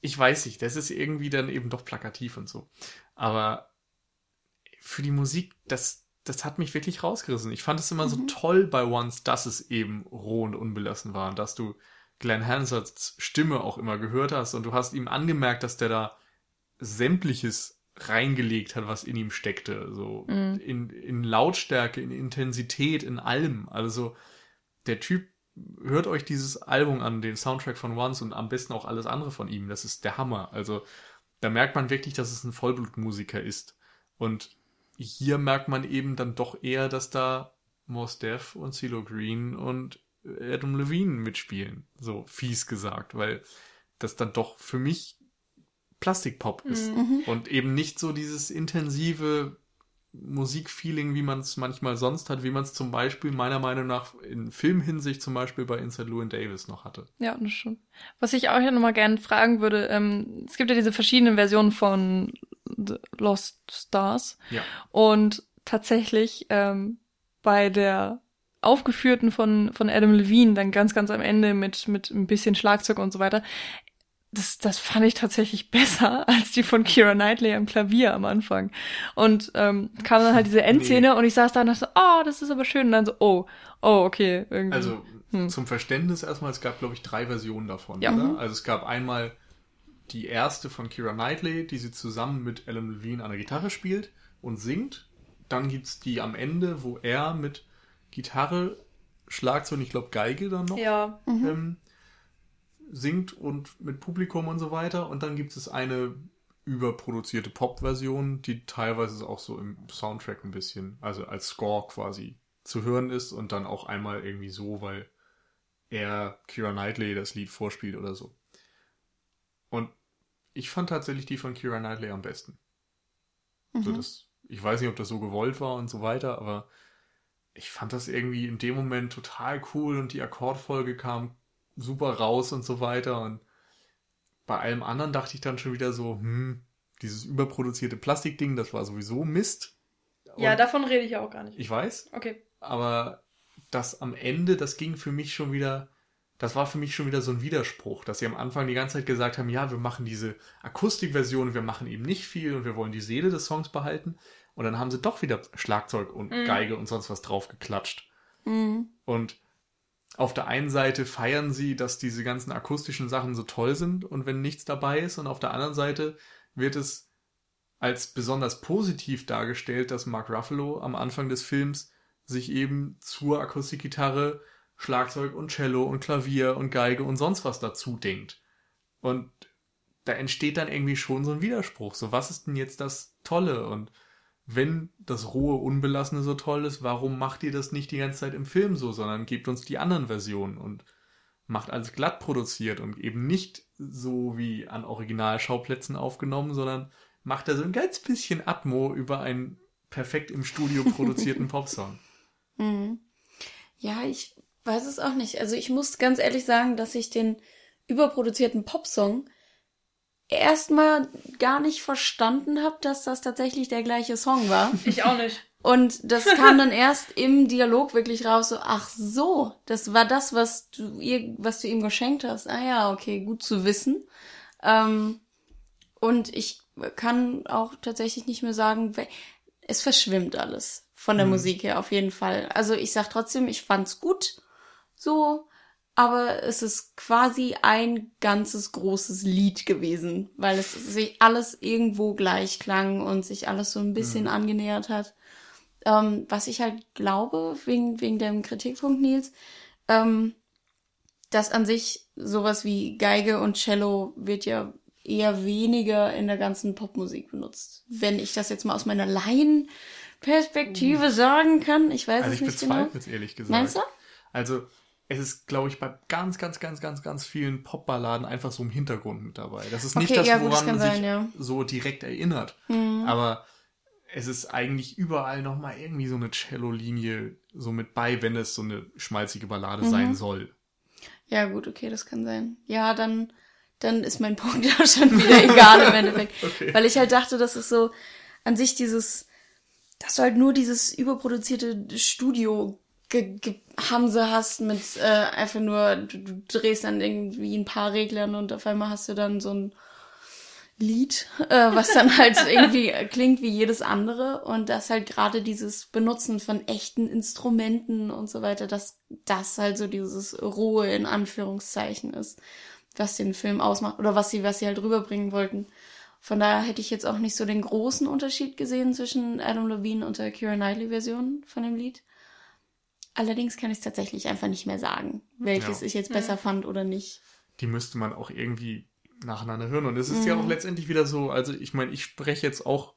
Speaker 2: ich weiß nicht, das ist irgendwie dann eben doch plakativ und so. Aber für die Musik, das, das hat mich wirklich rausgerissen. Ich fand es immer so
Speaker 3: Mhm.
Speaker 2: toll bei Once, dass es eben roh und unbelassen war und dass du Glenn Hansards Stimme auch immer gehört hast und du hast ihm angemerkt, dass der da sämtliches reingelegt hat, was in ihm steckte. So
Speaker 1: Mhm.
Speaker 2: in, in Lautstärke, in Intensität, in allem. Also der Typ, hört euch dieses Album an, den Soundtrack von Once und am besten auch alles andere von ihm. Das ist der Hammer. Also da merkt man wirklich, dass es ein Vollblutmusiker ist. Und hier merkt man eben dann doch eher, dass da Mos Def und CeeLo Green und Adam Levine mitspielen. So fies gesagt, weil das dann doch für mich Plastikpop ist.
Speaker 3: Mhm.
Speaker 2: Und eben nicht so dieses intensive Musikfeeling, wie man es manchmal sonst hat, wie man es zum Beispiel meiner Meinung nach in Filmhinsicht zum Beispiel bei Inside Llewyn Davis noch hatte.
Speaker 1: Ja, das schon. Was ich auch noch mal gerne fragen würde, ähm, es gibt ja diese verschiedenen Versionen von The Lost Stars.
Speaker 2: Ja.
Speaker 1: Und tatsächlich ähm, bei der aufgeführten von, von Adam Levine, dann ganz, ganz am Ende mit, mit ein bisschen Schlagzeug und so weiter, das, das fand ich tatsächlich besser als die von Kira Knightley am Klavier am Anfang. Und ähm, kam dann halt diese Endszene nee. und ich saß da und dachte, oh, das ist aber schön. Und dann so, oh, oh, okay. Irgendwie.
Speaker 2: Also hm. zum Verständnis erstmal, es gab, glaube ich, drei Versionen davon, ja. oder? Also es gab einmal die erste von Kira Knightley, die sie zusammen mit Alan Levine an der Gitarre spielt und singt. Dann gibt's die am Ende, wo er mit Gitarre, Schlagzeug und ich glaube Geige dann noch
Speaker 1: ja.
Speaker 2: mhm. ähm, singt und mit Publikum und so weiter. Und dann gibt es eine überproduzierte Pop-Version, die teilweise auch so im Soundtrack ein bisschen, also als Score quasi zu hören ist und dann auch einmal irgendwie so, weil er Kira Knightley das Lied vorspielt oder so. Und ich fand tatsächlich die von Kira Knightley am besten. Mhm. So das, ich weiß nicht, ob das so gewollt war und so weiter, aber ich fand das irgendwie in dem Moment total cool und die Akkordfolge kam super raus und so weiter. Und bei allem anderen dachte ich dann schon wieder so, hm, dieses überproduzierte Plastikding, das war sowieso Mist.
Speaker 1: Und ja, davon rede ich ja auch gar nicht.
Speaker 2: Ich weiß.
Speaker 1: Okay.
Speaker 2: Aber das am Ende, das ging für mich schon wieder, das war für mich schon wieder so ein Widerspruch, dass sie am Anfang die ganze Zeit gesagt haben, ja, wir machen diese Akustikversion, wir machen eben nicht viel und wir wollen die Seele des Songs behalten. Und dann haben sie doch wieder Schlagzeug und mhm. Geige und sonst was drauf geklatscht. Mhm. Und auf der einen Seite feiern sie, dass diese ganzen akustischen Sachen so toll sind und wenn nichts dabei ist und auf der anderen Seite wird es als besonders positiv dargestellt, dass Mark Ruffalo am Anfang des Films sich eben zur Akustikgitarre Schlagzeug und Cello und Klavier und Geige und sonst was dazu denkt. Und da entsteht dann irgendwie schon so ein Widerspruch. So, was ist denn jetzt das Tolle? Und wenn das rohe, unbelassene so toll ist, warum macht ihr das nicht die ganze Zeit im Film so, sondern gebt uns die anderen Versionen und macht alles glatt produziert und eben nicht so wie an Originalschauplätzen aufgenommen, sondern macht da so ein ganz bisschen Atmo über einen perfekt im Studio produzierten Popsong.
Speaker 3: Mhm. Ja, ich weiß es auch nicht. Also ich muss ganz ehrlich sagen, dass ich den überproduzierten Popsong erstmal gar nicht verstanden habe, dass das tatsächlich der gleiche Song war.
Speaker 1: Ich auch nicht.
Speaker 3: Und das kam dann erst im Dialog wirklich raus, so, ach so, das war das, was du ihr, was du ihm geschenkt hast. Ah ja, okay, gut zu wissen. Ähm, und ich kann auch tatsächlich nicht mehr sagen, es verschwimmt alles von der mhm. Musik her auf jeden Fall. Also ich sag trotzdem, ich fand's gut, so, aber es ist quasi ein ganzes großes Lied gewesen, weil es sich alles irgendwo gleich klang und sich alles so ein bisschen mhm. angenähert hat. Ähm, was ich halt glaube, wegen, wegen dem Kritikpunkt Nils, ähm, dass an sich sowas wie Geige und Cello wird ja eher weniger in der ganzen Popmusik benutzt. Wenn ich das jetzt mal aus meiner Laienperspektive mhm. sagen kann. Ich weiß also es nicht genau.
Speaker 2: Es ehrlich gesagt.
Speaker 3: Meinst du?
Speaker 2: Also es ist, glaube ich, bei ganz, ganz, ganz, ganz, ganz vielen Popballaden einfach so im Hintergrund mit dabei. Das ist nicht okay, das, ja, woran man sein, sich ja. so direkt erinnert. Mhm. Aber es ist eigentlich überall nochmal irgendwie so eine Cello-Linie so mit bei, wenn es so eine schmalzige Ballade mhm. sein soll.
Speaker 3: Ja, gut, okay, das kann sein. Ja, dann, dann ist mein Punkt ja schon wieder egal im Endeffekt. okay. Weil ich halt dachte, das ist so an sich dieses, dass du halt nur dieses überproduzierte Studio ge Hamse hast mit äh, einfach nur, du, du drehst dann irgendwie ein paar Reglern und auf einmal hast du dann so ein Lied, äh, was dann halt irgendwie klingt wie jedes andere und das halt gerade dieses Benutzen von echten Instrumenten und so weiter, dass das halt so dieses Ruhe in Anführungszeichen ist, was den Film ausmacht oder was sie, was sie halt rüberbringen wollten. Von daher hätte ich jetzt auch nicht so den großen Unterschied gesehen zwischen Adam Levine und der Kira Knightley Version von dem Lied. Allerdings kann ich es tatsächlich einfach nicht mehr sagen, welches ja. ich jetzt besser mhm. fand oder nicht.
Speaker 2: Die müsste man auch irgendwie nacheinander hören. Und es ist mhm. ja auch letztendlich wieder so, also ich meine, ich spreche jetzt auch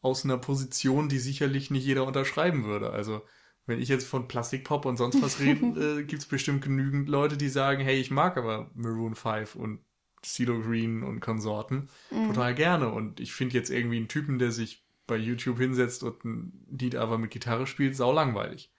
Speaker 2: aus einer Position, die sicherlich nicht jeder unterschreiben würde. Also wenn ich jetzt von Plastikpop und sonst was rede, äh, gibt es bestimmt genügend Leute, die sagen, hey, ich mag aber Maroon 5 und CeeLo Green und Konsorten mhm. total gerne. Und ich finde jetzt irgendwie einen Typen, der sich bei YouTube hinsetzt und ein Lied aber mit Gitarre spielt, sau langweilig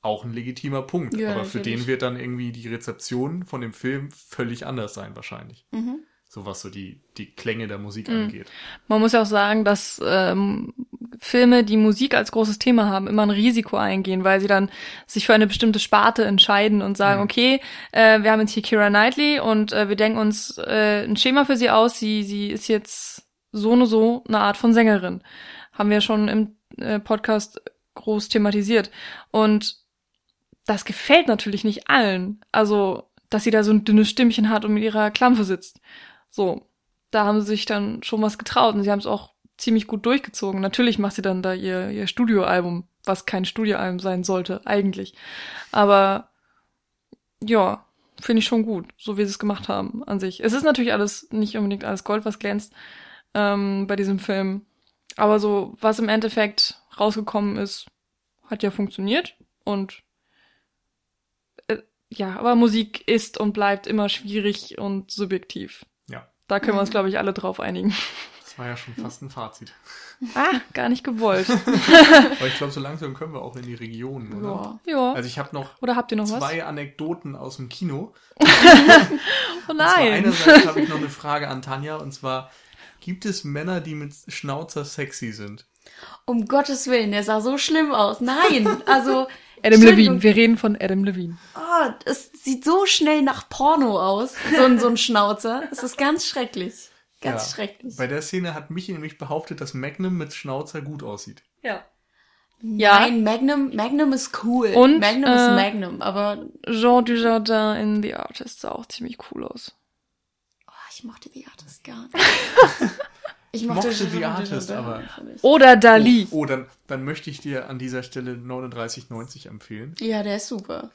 Speaker 2: auch ein legitimer Punkt. Ja, aber für den wird dann irgendwie die Rezeption von dem Film völlig anders sein, wahrscheinlich. Mhm. so was so die, die Klänge der Musik
Speaker 1: Mhm.
Speaker 2: angeht.
Speaker 1: Man muss ja auch sagen, dass ähm, Filme, die Musik als großes Thema haben, immer ein Risiko eingehen, weil sie dann sich für eine bestimmte Sparte entscheiden und sagen,
Speaker 2: Mhm.
Speaker 1: okay, äh, wir haben jetzt hier Kira Knightley und äh, wir denken uns äh, ein Schema für sie aus, sie, sie ist jetzt so eine so eine Art von Sängerin. Haben wir schon im äh, Podcast groß thematisiert. Und das gefällt natürlich nicht allen. Also, dass sie da so ein dünnes Stimmchen hat und mit ihrer Klampfe sitzt. So, da haben sie sich dann schon was getraut und sie haben es auch ziemlich gut durchgezogen. Natürlich macht sie dann da ihr, ihr Studioalbum, was kein Studioalbum sein sollte, eigentlich. Aber ja, finde ich schon gut, so wie sie es gemacht haben an sich. Es ist natürlich alles, nicht unbedingt alles Gold, was glänzt ähm, bei diesem Film. Aber so, was im Endeffekt rausgekommen ist, hat ja funktioniert. Und ja, aber Musik ist und bleibt immer schwierig und subjektiv.
Speaker 2: Ja.
Speaker 1: Da können wir uns, glaube ich, alle drauf einigen.
Speaker 2: Das war ja schon fast ein Fazit.
Speaker 1: Ah, gar nicht gewollt.
Speaker 2: Aber ich glaube, so langsam können wir auch in die Region, oder?
Speaker 3: Ja.
Speaker 1: Ja.
Speaker 2: Also ich habe noch
Speaker 1: Oder habt ihr noch
Speaker 2: zwei Anekdoten aus dem Kino.
Speaker 1: was? Oh
Speaker 2: Und zwar
Speaker 1: nein.
Speaker 2: einerseits habe ich noch eine Frage an Tanja und zwar, gibt es Männer, die mit Schnauzer sexy sind?
Speaker 3: Um Gottes Willen, der sah so schlimm aus. Nein, also.
Speaker 1: Adam. Levine. Wir reden von Adam Levine.
Speaker 3: Oh, es sieht so schnell nach Porno aus, so ein, so ein Schnauzer. Es ist ganz schrecklich. Ganz
Speaker 2: Ja.
Speaker 3: schrecklich.
Speaker 2: Bei der Szene hat Michi nämlich behauptet, dass Magnum mit Schnauzer gut aussieht.
Speaker 1: Ja. Ja.
Speaker 3: Nein, Magnum, Magnum ist cool.
Speaker 1: Und,
Speaker 3: Magnum ist
Speaker 1: äh,
Speaker 3: Magnum, aber
Speaker 1: Jean Dujardin in The Artist sah auch ziemlich cool aus.
Speaker 3: oh, ich mochte The Artist gar nicht. Ich
Speaker 2: mochte
Speaker 3: Jean
Speaker 2: The Artist,
Speaker 3: Dujardin,
Speaker 2: aber-.
Speaker 1: Oder Dali.
Speaker 2: Oh, dann, dann möchte ich dir an dieser Stelle 3990 empfehlen.
Speaker 3: Ja, der ist super.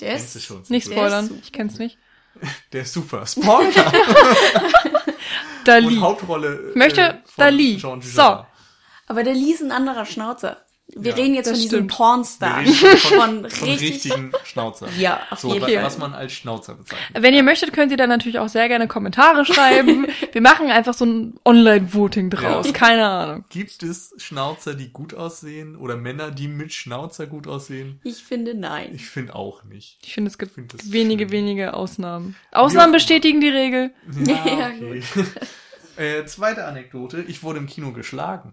Speaker 3: Der ist,
Speaker 2: schon.
Speaker 1: Nicht spoilern, ich kenn's nicht.
Speaker 2: Der ist super. Spoiler!
Speaker 1: Dali.
Speaker 2: Und Hauptrolle.
Speaker 1: Ich möchte
Speaker 2: äh, von
Speaker 1: Dali.
Speaker 2: Jean
Speaker 1: So.
Speaker 3: Aber Lee ist ein anderer Schnauzer. Wir
Speaker 2: Ja,
Speaker 3: reden jetzt von diesem
Speaker 1: stimmt.
Speaker 2: Wir
Speaker 3: Pornstar.
Speaker 2: reden von, von,
Speaker 3: Von
Speaker 2: von
Speaker 3: richtig-
Speaker 2: richtigen Schnauzer.
Speaker 3: Ja, auf
Speaker 2: So,
Speaker 3: jeden
Speaker 2: was,
Speaker 3: Fall.
Speaker 2: was man als Schnauzer bezeichnet.
Speaker 1: Wenn ihr möchtet, könnt ihr dann natürlich auch sehr gerne Kommentare schreiben. Wir machen einfach so ein Online-Voting draus.
Speaker 2: Ja.
Speaker 1: Keine Ahnung.
Speaker 2: Gibt es Schnauzer, die gut aussehen oder Männer, die mit Schnauzer gut aussehen?
Speaker 3: Ich finde nein.
Speaker 2: Ich finde auch nicht.
Speaker 1: Ich finde, es gibt
Speaker 2: find
Speaker 1: wenige,
Speaker 2: schön.
Speaker 1: wenige Ausnahmen. Ausnahmen bestätigen die Regel.
Speaker 3: Ja,
Speaker 2: äh, zweite Anekdote. Ich wurde im Kino geschlagen.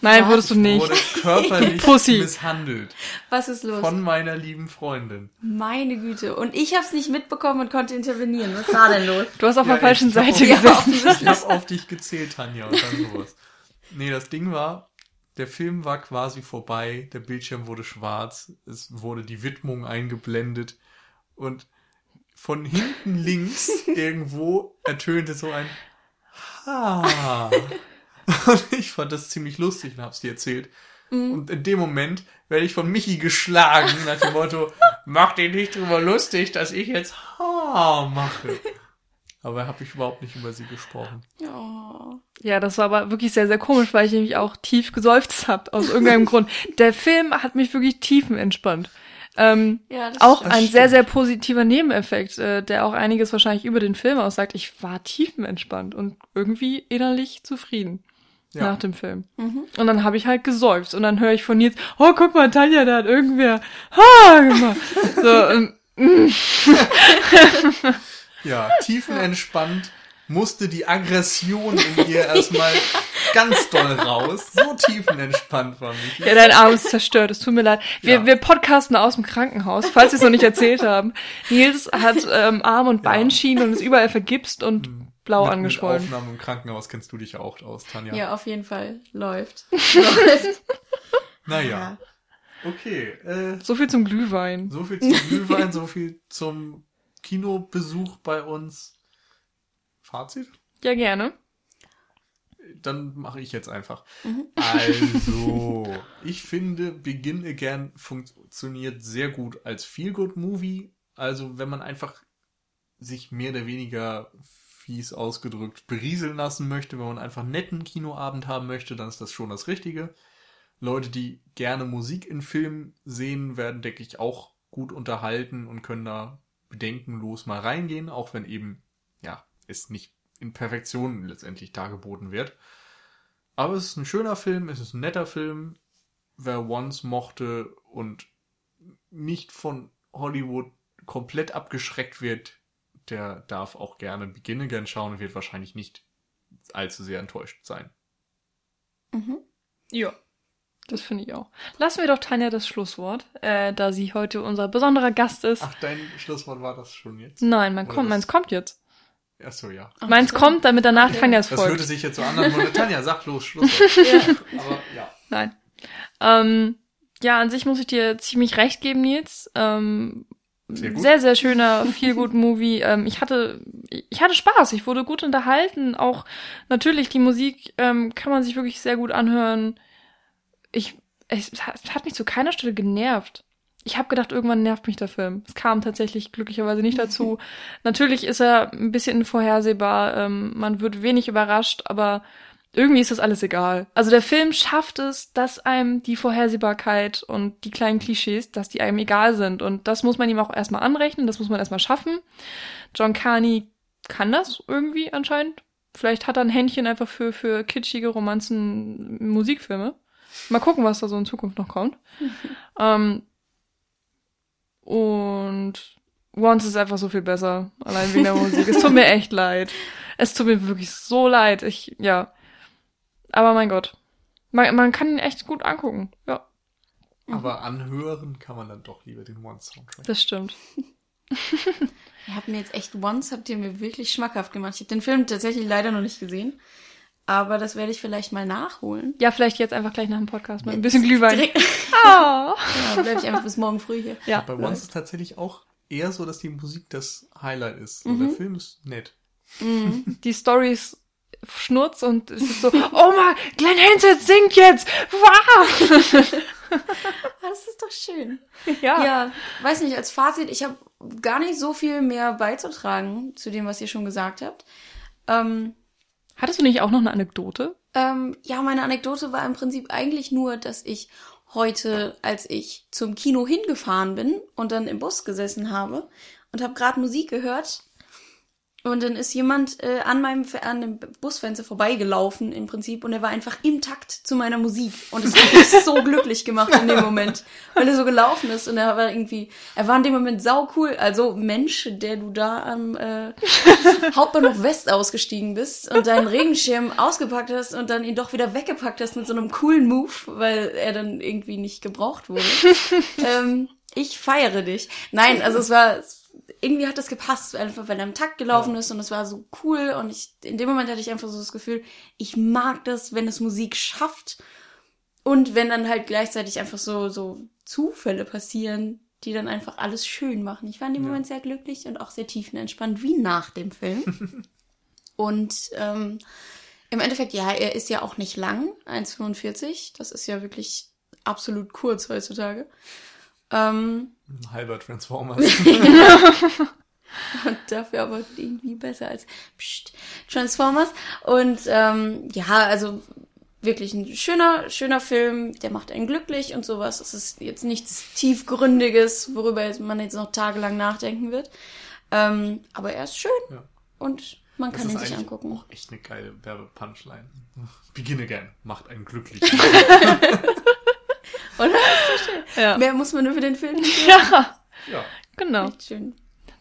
Speaker 1: Nein,
Speaker 3: Was?
Speaker 1: wurdest du
Speaker 2: Ich
Speaker 1: nicht.
Speaker 2: wurde körperlich
Speaker 1: Pussy.
Speaker 2: misshandelt
Speaker 3: Was ist los?
Speaker 2: von meiner lieben Freundin.
Speaker 3: Meine Güte. Und ich habe es nicht mitbekommen und konnte intervenieren. Was war denn los?
Speaker 1: Du hast auf
Speaker 2: Ja,
Speaker 1: der falschen
Speaker 2: ich
Speaker 1: Seite
Speaker 2: auf-
Speaker 1: gesessen.
Speaker 2: Ich habe auf dich gezählt, Tanja, und dann sowas. Nee, das Ding war, der Film war quasi vorbei, der Bildschirm wurde schwarz, es wurde die Widmung eingeblendet und von hinten links irgendwo ertönte so ein Ha. Und ich fand das ziemlich lustig und hab's dir erzählt. Und in dem Moment werde ich von Michi geschlagen nach dem Motto, mach dich nicht drüber lustig, dass ich jetzt Ha mache. Aber habe ich überhaupt nicht über sie gesprochen.
Speaker 3: Oh.
Speaker 1: Ja, das war aber wirklich sehr, sehr komisch, weil ich nämlich auch tief geseufzt hab aus irgendeinem Grund. Der Film hat mich wirklich tiefenentspannt. Ähm,
Speaker 3: Ja, das
Speaker 1: auch ein
Speaker 2: stimmt.
Speaker 1: sehr, sehr positiver Nebeneffekt, äh, der auch einiges wahrscheinlich über den Film aussagt. Ich war tiefenentspannt und irgendwie innerlich zufrieden
Speaker 2: Ja.
Speaker 1: nach dem Film.
Speaker 3: Mhm.
Speaker 1: Und dann habe ich halt geseufzt und dann höre ich von Nils, oh, guck mal, Tanja, da hat irgendwer ha gemacht. So, und,
Speaker 2: Ja, tiefenentspannt musste die Aggression in ihr erstmal ganz doll raus. So tiefenentspannt war mich.
Speaker 1: ja, dein Arm ist zerstört, es tut mir leid. Wir,
Speaker 2: Ja.
Speaker 1: wir podcasten aus dem Krankenhaus, falls wir es noch nicht erzählt haben. Nils hat ähm, Arm- und
Speaker 2: Ja.
Speaker 1: Beinschienen und ist überall vergipst und blau
Speaker 2: mit,
Speaker 1: angeschwollen.
Speaker 2: Mit Aufnahmen im Krankenhaus kennst du dich ja auch aus, Tanja.
Speaker 3: Ja, auf jeden Fall. Läuft. Läuft.
Speaker 2: Naja, okay. Äh,
Speaker 1: So viel zum Glühwein.
Speaker 2: so viel zum Glühwein, so viel zum Kinobesuch bei uns. Fazit?
Speaker 1: Ja, gerne.
Speaker 2: Dann mache ich jetzt einfach. Also, ich finde, Begin Again funktioniert sehr gut als Feel-Good-Movie. Also, wenn man einfach sich mehr oder weniger fies ausgedrückt berieseln lassen möchte, wenn man einfach einen netten Kinoabend haben möchte, dann ist das schon das Richtige. Leute, die gerne Musik in Filmen sehen, werden, denke ich, auch gut unterhalten und können da bedenkenlos mal reingehen, auch wenn eben, ja, es nicht in Perfektion letztendlich dargeboten wird. Aber es ist ein schöner Film, es ist ein netter Film. Wer Once mochte und nicht von Hollywood komplett abgeschreckt wird, der darf auch gerne Begin Again schauen und wird wahrscheinlich nicht allzu sehr enttäuscht sein.
Speaker 3: Mhm.
Speaker 1: Ja. Das finde ich auch. Lassen wir doch Tanja das Schlusswort, äh, da sie heute unser besonderer Gast ist.
Speaker 2: Ach, dein Schlusswort war das schon jetzt?
Speaker 1: Nein, mein kommt,
Speaker 2: das-
Speaker 1: meins kommt jetzt.
Speaker 2: Ach so, ja.
Speaker 3: Ach
Speaker 1: Meins
Speaker 3: so.
Speaker 1: kommt, damit danach Tanjas
Speaker 2: Das hörte
Speaker 1: folgt.
Speaker 2: sich jetzt so an, als würde Tanja, sag los, Schlusswort.
Speaker 3: Ja.
Speaker 2: Aber ja.
Speaker 1: Nein. Ähm, ja, an sich muss ich dir ziemlich recht geben, Nils. Ähm,
Speaker 2: Sehr gut.
Speaker 1: sehr, sehr schöner, viel gut Movie. Ähm, ich hatte, ich hatte Spaß. Ich wurde gut unterhalten. Auch natürlich die Musik ähm, kann man sich wirklich sehr gut anhören. Ich, es hat es hat mich zu keiner Stelle genervt. Ich habe gedacht, irgendwann nervt mich der Film. Es kam tatsächlich glücklicherweise nicht dazu. Natürlich ist er ein bisschen vorhersehbar. Ähm, man wird wenig überrascht, aber irgendwie ist das alles egal. Also der Film schafft es, dass einem die Vorhersehbarkeit und die kleinen Klischees, dass die einem egal sind. Und das muss man ihm auch erstmal anrechnen, das muss man erstmal schaffen. John Carney kann das irgendwie anscheinend. Vielleicht hat er ein Händchen einfach für, für kitschige Romanzen, Musikfilme. Mal gucken, was da so in Zukunft noch kommt. ähm, und Once ist einfach so viel besser, allein wegen der Musik. Es tut mir echt leid. Es tut mir wirklich so leid. Ich, ja. Aber mein Gott. Man, man kann ihn echt gut angucken. Ja,
Speaker 2: Aber anhören kann man dann doch lieber den One-Soundtrack.
Speaker 1: das stimmt.
Speaker 3: Ihr habt mir jetzt echt once, habt ihr mir wirklich schmackhaft gemacht. Ich habe den Film tatsächlich leider noch nicht gesehen. Aber das werde ich vielleicht mal nachholen.
Speaker 1: Ja, vielleicht jetzt einfach gleich nach dem Podcast mit ein bisschen Glühwein.
Speaker 3: Direkt,
Speaker 1: Ah.
Speaker 3: ja, bleibe ich einfach bis morgen früh hier.
Speaker 1: Ja.
Speaker 2: Bei Once ist tatsächlich auch eher so, dass die Musik das Highlight ist.
Speaker 1: Mhm.
Speaker 2: Der Film ist nett.
Speaker 1: Die Story ist Schnurz und es ist so, oh mein, Glenn Hansard singt jetzt! Wow!
Speaker 3: Das ist doch schön.
Speaker 1: ja.
Speaker 3: Ja, weiß nicht, als Fazit, ich habe gar nicht so viel mehr beizutragen zu dem, was ihr schon gesagt habt. Ähm,
Speaker 1: Hattest du nicht auch noch eine Anekdote?
Speaker 3: ähm, ja, meine Anekdote war im Prinzip eigentlich nur, dass ich heute, als ich zum Kino hingefahren bin und dann im Bus gesessen habe und habe gerade Musik gehört und dann ist jemand äh, an meinem an dem Busfenster vorbeigelaufen im Prinzip und er war einfach im Takt zu meiner Musik und es hat mich so glücklich gemacht in dem Moment, weil er so gelaufen ist und er war irgendwie, er war in dem Moment sau cool, also Mensch, der du da am äh, Hauptbahnhof West ausgestiegen bist und deinen Regenschirm ausgepackt hast und dann ihn doch wieder weggepackt hast mit so einem coolen Move, weil er dann irgendwie nicht gebraucht wurde. ähm, ich feiere dich. Nein, also es war irgendwie hat das gepasst, einfach weil er im Takt gelaufen ist und es war so cool und ich in dem Moment hatte ich einfach so das Gefühl, ich mag das, wenn es Musik schafft und wenn dann halt gleichzeitig einfach so so Zufälle passieren, die dann einfach alles schön machen. Ich war in dem
Speaker 2: Ja.
Speaker 3: Moment sehr glücklich und auch sehr tiefenentspannt, wie nach dem Film. und ähm, im Endeffekt, ja, er ist ja auch nicht lang, 1,45. Das ist ja wirklich absolut kurz heutzutage. Ähm,
Speaker 2: Ein halber Transformers.
Speaker 3: und dafür aber irgendwie besser als Psst, Transformers. Und ähm, ja, also wirklich ein schöner, schöner Film, der macht einen glücklich und sowas. Es ist jetzt nichts Tiefgründiges, worüber man jetzt noch tagelang nachdenken wird. Ähm, aber er ist schön
Speaker 2: Ja.
Speaker 3: und man
Speaker 2: Das
Speaker 3: kann ihn sich angucken.
Speaker 2: auch echt eine geile Werbepunchline. Begin again. Macht einen glücklich.
Speaker 3: Oder? Das ist so schön.
Speaker 1: Ja.
Speaker 3: Mehr muss man nur für den Film nicht
Speaker 1: ja,
Speaker 2: ja.
Speaker 1: genau.
Speaker 3: Echt schön.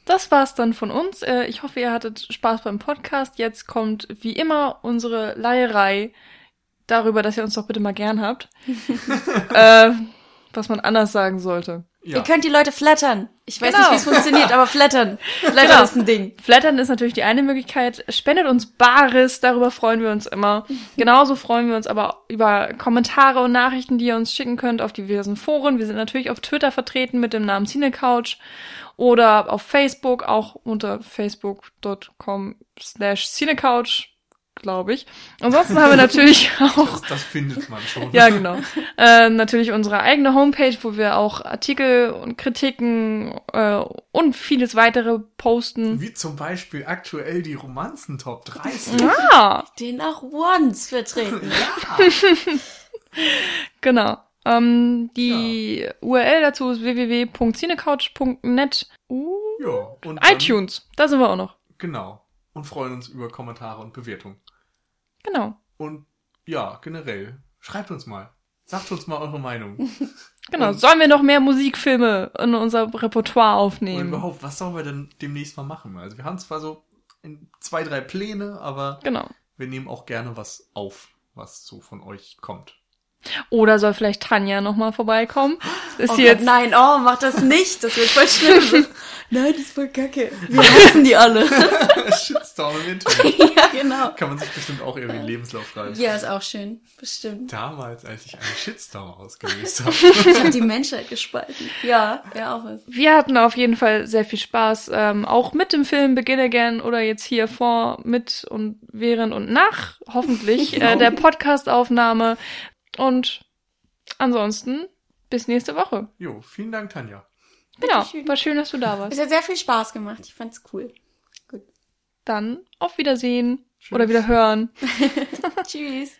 Speaker 1: Das war's dann von uns. Äh, Ich hoffe, ihr hattet Spaß beim Podcast. Jetzt kommt wie immer unsere Leierei darüber, dass ihr uns doch bitte mal gern habt. äh, was man anders sagen sollte.
Speaker 2: Ja.
Speaker 3: Ihr könnt die Leute flattern. Ich weiß
Speaker 1: Genau.
Speaker 3: nicht, wie es funktioniert, aber flattern. Flattern
Speaker 1: Genau.
Speaker 3: ist ein Ding.
Speaker 1: Flattern ist natürlich die eine Möglichkeit. Spendet uns Bares, darüber freuen wir uns immer. Genauso freuen wir uns aber über Kommentare und Nachrichten, die ihr uns schicken könnt auf diversen Foren. Wir sind natürlich auf Twitter vertreten mit dem Namen CineCouch oder auf Facebook auch unter facebook.com slash CineCouch, glaube ich. Ansonsten haben wir natürlich auch
Speaker 2: Das, das findet man schon.
Speaker 1: ja, genau. äh, natürlich unsere eigene Homepage, wo wir auch Artikel und Kritiken äh, und vieles weitere posten.
Speaker 2: Wie zum Beispiel aktuell die Romanzen Top 30.
Speaker 1: Ah,
Speaker 3: Den auch once vertreten.
Speaker 1: genau. Ähm, die URL dazu ist www.cinecouch.net. Uh,
Speaker 2: Ja. Und dann-
Speaker 1: iTunes, da sind wir auch noch.
Speaker 2: Genau. Und freuen uns über Kommentare und Bewertungen.
Speaker 1: Genau.
Speaker 2: Und ja, generell, schreibt uns mal. Sagt uns mal eure Meinung.
Speaker 1: Genau,
Speaker 2: Und-
Speaker 1: sollen wir noch mehr Musikfilme in unser Repertoire
Speaker 2: Und
Speaker 1: aufnehmen?
Speaker 2: überhaupt, was sollen wir denn demnächst mal machen? Also wir haben zwar so zwei, drei Pläne, aber
Speaker 1: Genau.
Speaker 2: wir nehmen auch gerne was auf, was so von euch kommt.
Speaker 1: Oder soll vielleicht Tanja nochmal vorbeikommen? Ist
Speaker 3: Oh
Speaker 1: sie
Speaker 3: Gott,
Speaker 1: jetzt
Speaker 3: nein, oh, mach das nicht. Das wird voll schlimm. nein, das ist voll kacke. Wir hassen die alle.
Speaker 2: Shitstorm im Internet.
Speaker 3: ja, genau.
Speaker 2: Kann man sich bestimmt auch irgendwie einen Lebenslauf schreiben.
Speaker 3: Ja, ist auch schön. Bestimmt.
Speaker 2: Damals, als ich einen Shitstorm ausgelöst habe.
Speaker 3: Ich habe die Menschheit gespalten. Ja, wäre auch was.
Speaker 1: Wir hatten auf jeden Fall sehr viel Spaß, ähm, auch mit dem Film Begin Again oder jetzt hier vor, mit und während und nach, hoffentlich, äh, der Podcast-Aufnahme. Und ansonsten bis nächste Woche.
Speaker 2: Jo, vielen Dank, Tanja.
Speaker 1: Genau,
Speaker 3: Bitteschön.
Speaker 1: war schön, dass du da
Speaker 3: Es
Speaker 1: warst.
Speaker 3: hat sehr viel Spaß gemacht. Ich fand's cool.
Speaker 1: Dann auf Wiedersehen
Speaker 2: Tschüss.
Speaker 1: oder wieder hören.
Speaker 3: Tschüss.